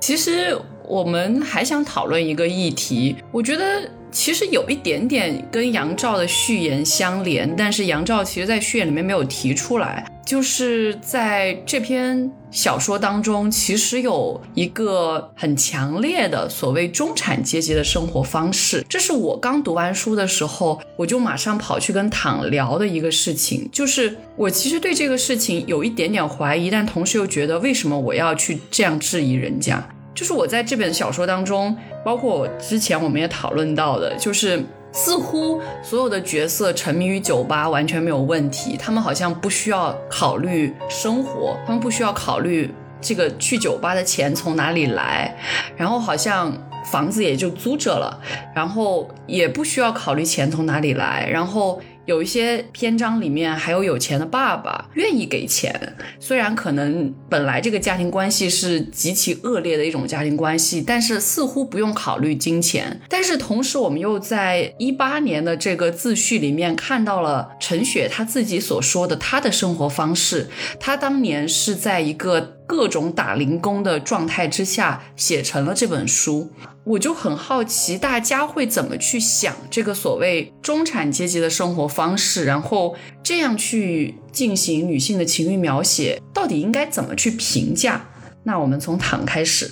其实我们还想讨论一个议题，我觉得。其实有一点点跟杨照的序言相连，但是杨照其实在序言里面没有提出来，就是在这篇小说当中，其实有一个很强烈的所谓中产阶级的生活方式。这是我刚读完书的时候，我就马上跑去跟躺聊的一个事情，就是我其实对这个事情有一点点怀疑，但同时又觉得为什么我要去这样质疑人家？就是我在这本小说当中，包括之前我们也讨论到的，就是似乎所有的角色沉迷于酒吧完全没有问题，他们好像不需要考虑生活，他们不需要考虑这个去酒吧的钱从哪里来，然后好像房子也就租着了，然后也不需要考虑钱从哪里来，然后。有一些篇章里面还有有钱的爸爸愿意给钱，虽然可能本来这个家庭关系是极其恶劣的一种家庭关系，但是似乎不用考虑金钱。但是同时，我们又在一八年的这个自序里面看到了陈雪他自己所说的他的生活方式。他当年是在一个各种打零工的状态之下写成了这本书。我就很好奇，大家会怎么去想这个所谓中产阶级的生活方式，然后这样去进行女性的情欲描写，到底应该怎么去评价？那我们从躺开始。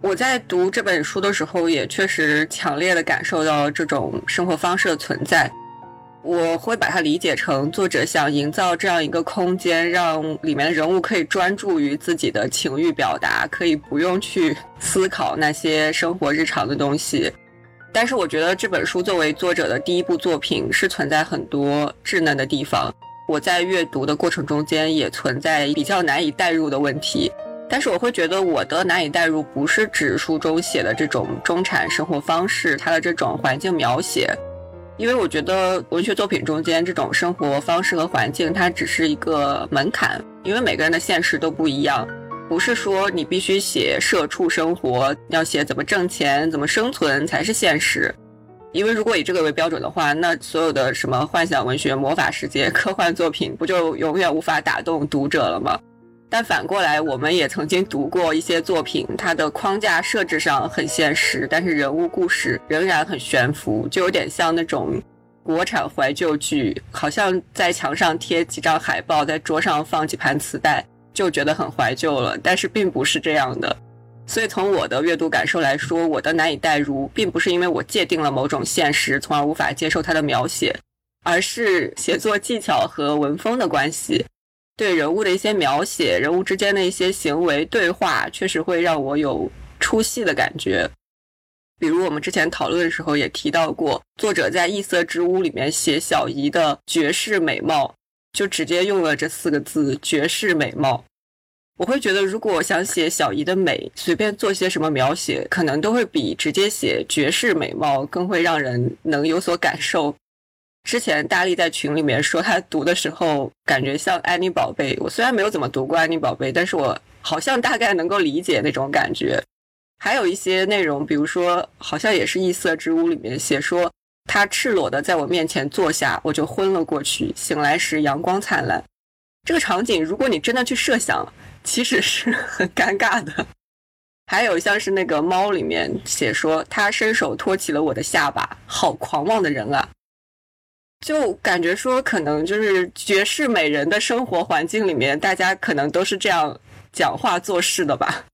我在读这本书的时候，也确实强烈的感受到这种生活方式的存在。我会把它理解成作者想营造这样一个空间，让里面的人物可以专注于自己的情欲表达，可以不用去思考那些生活日常的东西。但是我觉得这本书作为作者的第一部作品，是存在很多稚嫩的地方。我在阅读的过程中间也存在比较难以代入的问题。但是我会觉得我的难以代入，不是指书中写的这种中产生活方式，它的这种环境描写。因为我觉得文学作品中间这种生活方式和环境，它只是一个门槛。因为每个人的现实都不一样，不是说你必须写社畜生活，要写怎么挣钱、怎么生存才是现实。因为如果以这个为标准的话，那所有的什么幻想文学、魔法世界、科幻作品，不就永远无法打动读者了吗？但反过来，我们也曾经读过一些作品，它的框架设置上很现实，但是人物故事仍然很悬浮，就有点像那种国产怀旧剧，好像在墙上贴几张海报，在桌上放几盘磁带，就觉得很怀旧了。但是并不是这样的，所以从我的阅读感受来说，我的难以代入，并不是因为我界定了某种现实，从而无法接受它的描写，而是写作技巧和文风的关系。对人物的一些描写，人物之间的一些行为对话，确实会让我有出戏的感觉。比如我们之前讨论的时候也提到过，作者在《异色之屋》里面写小姨的绝世美貌，就直接用了这四个字“绝世美貌”。我会觉得，如果想写小姨的美，随便做些什么描写，可能都会比直接写绝世美貌更会让人能有所感受。之前大力在群里面说他读的时候感觉像安妮宝贝，我虽然没有怎么读过安妮宝贝，但是我好像大概能够理解那种感觉。还有一些内容，比如说好像也是异色之屋里面写说他赤裸的在我面前坐下，我就昏了过去，醒来时阳光灿烂。这个场景如果你真的去设想，其实是很尴尬的。还有像是那个猫里面写说他伸手托起了我的下巴，好狂妄的人啊。就感觉说，可能就是绝世美人的生活环境里面，大家可能都是这样讲话做事的吧。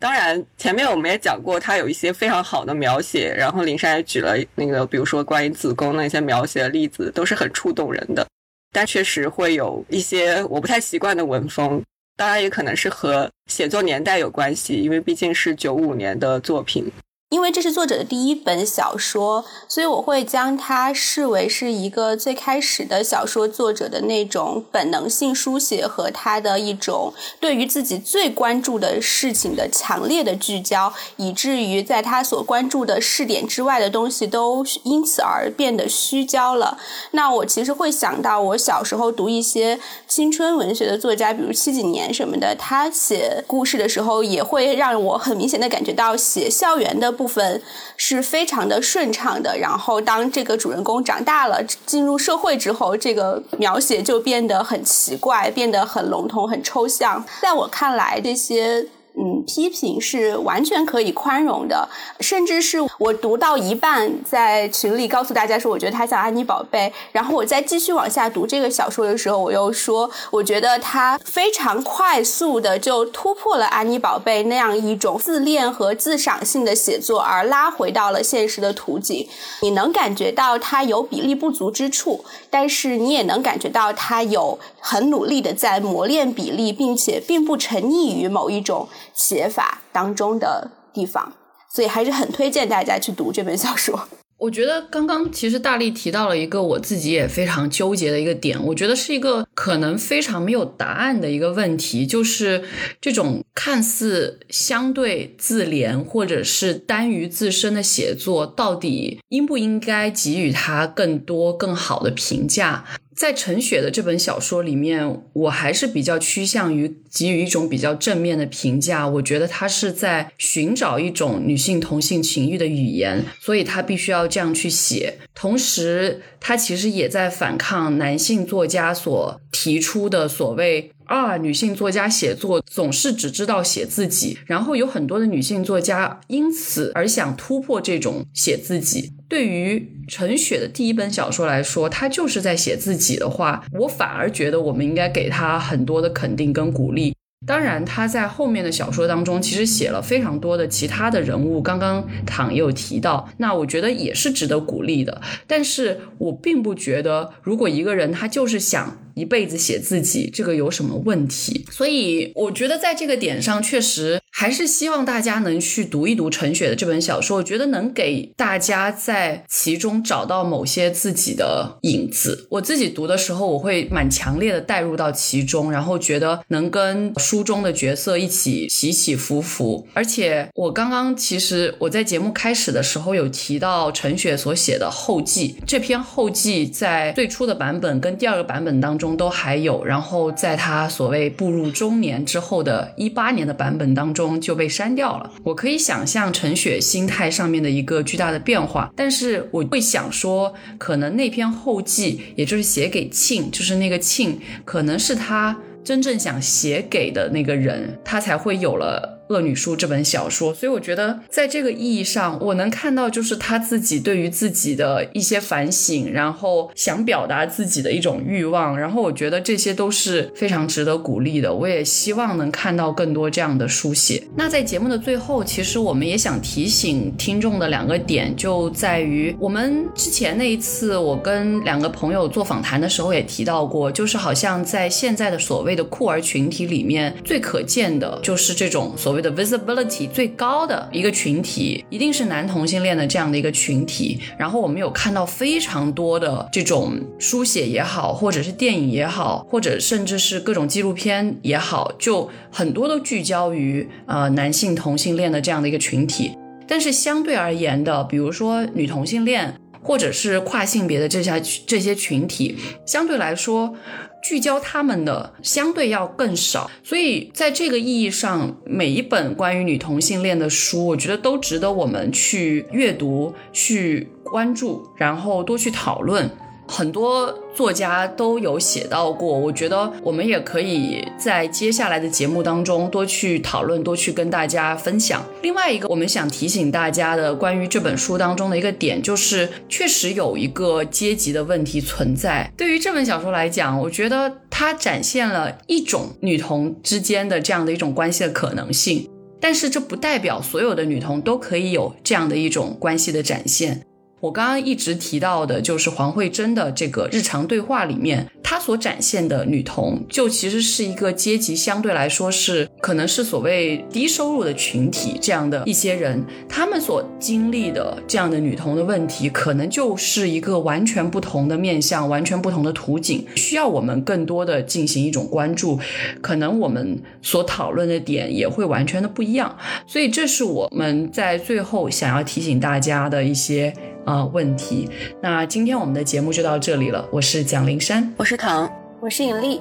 当然，前面我们也讲过，他有一些非常好的描写，然后林珊也举了那个，比如说关于子宫那些描写的例子，都是很触动人的。但确实会有一些我不太习惯的文风，当然也可能是和写作年代有关系，因为毕竟是九五年的作品。因为这是作者的第一本小说，所以我会将它视为是一个最开始的小说作者的那种本能性书写和他的一种对于自己最关注的事情的强烈的聚焦，以至于在他所关注的视点之外的东西都因此而变得虚焦了。那我其实会想到我小时候读一些青春文学的作家，比如七几年什么的，他写故事的时候也会让我很明显的感觉到写校园的。部分是非常的顺畅的，然后当这个主人公长大了，进入社会之后，这个描写就变得很奇怪，变得很笼统、很抽象。在我看来，这些嗯，批评是完全可以宽容的，甚至是我读到一半，在群里告诉大家说，我觉得他像安妮宝贝，然后我再继续往下读这个小说的时候，我又说，我觉得他非常快速的就突破了安妮宝贝那样一种自恋和自赏性的写作，而拉回到了现实的图景。你能感觉到他有比例不足之处，但是你也能感觉到他有很努力的在磨练比例，并且并不沉溺于某一种。写法当中的地方，所以还是很推荐大家去读这本小说。我觉得刚刚其实大力提到了一个我自己也非常纠结的一个点，我觉得是一个可能非常没有答案的一个问题，就是这种看似相对自怜或者是单于自身的写作，到底应不应该给予他更多更好的评价？在陈雪的这本小说里面，我还是比较趋向于给予一种比较正面的评价。我觉得她是在寻找一种女性同性情欲的语言，所以她必须要这样去写。同时，他其实也在反抗男性作家所提出的所谓。啊，女性作家写作总是只知道写自己，然后有很多的女性作家因此而想突破这种写自己。对于陈雪的第一本小说来说，他就是在写自己的话，我反而觉得我们应该给他很多的肯定跟鼓励。当然，他在后面的小说当中其实写了非常多的其他的人物，刚刚躺也有提到，那我觉得也是值得鼓励的。但是我并不觉得，如果一个人他就是想。一辈子写自己，这个有什么问题？所以我觉得在这个点上，确实还是希望大家能去读一读陈雪的这本小说。我觉得能给大家在其中找到某些自己的影子。我自己读的时候，我会蛮强烈的带入到其中，然后觉得能跟书中的角色一起起起伏伏。而且我刚刚其实我在节目开始的时候有提到陈雪所写的后记，这篇后记在最初的版本跟第二个版本当中。都还有，然后在他所谓步入中年之后的一八年的版本当中就被删掉了。我可以想象陈雪心态上面的一个巨大的变化，但是我会想说，可能那篇后记，也就是写给庆，就是那个庆，可能是他真正想写给的那个人，他才会有了。《恶女书》这本小说，所以我觉得在这个意义上，我能看到就是他自己对于自己的一些反省，然后想表达自己的一种欲望，然后我觉得这些都是非常值得鼓励的。我也希望能看到更多这样的书写。那在节目的最后，其实我们也想提醒听众的两个点，就在于我们之前那一次我跟两个朋友做访谈的时候也提到过，就是好像在现在的所谓的酷儿群体里面，最可见的就是这种所谓。的 visibility 最高的一个群体，一定是男同性恋的这样的一个群体。然后我们有看到非常多的这种书写也好，或者是电影也好，或者甚至是各种纪录片也好，就很多都聚焦于呃男性同性恋的这样的一个群体。但是相对而言的，比如说女同性恋，或者是跨性别的这些这些群体，相对来说。聚焦他们的相对要更少，所以在这个意义上，每一本关于女同性恋的书，我觉得都值得我们去阅读、去关注，然后多去讨论。很多作家都有写到过，我觉得我们也可以在接下来的节目当中多去讨论，多去跟大家分享。另外一个，我们想提醒大家的关于这本书当中的一个点，就是确实有一个阶级的问题存在。对于这本小说来讲，我觉得它展现了一种女童之间的这样的一种关系的可能性，但是这不代表所有的女童都可以有这样的一种关系的展现。我刚刚一直提到的，就是黄慧珍的这个日常对话里面，她所展现的女童，就其实是一个阶级相对来说是可能是所谓低收入的群体这样的一些人，他们所经历的这样的女童的问题，可能就是一个完全不同的面向，完全不同的图景，需要我们更多的进行一种关注，可能我们所讨论的点也会完全的不一样，所以这是我们在最后想要提醒大家的一些。啊，问题。那今天我们的节目就到这里了。我是蒋灵山，我是唐，我是尹丽。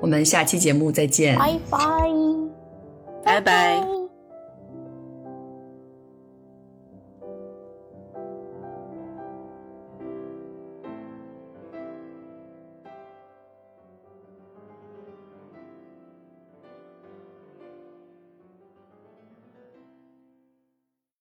我们下期节目再见，拜拜，拜拜。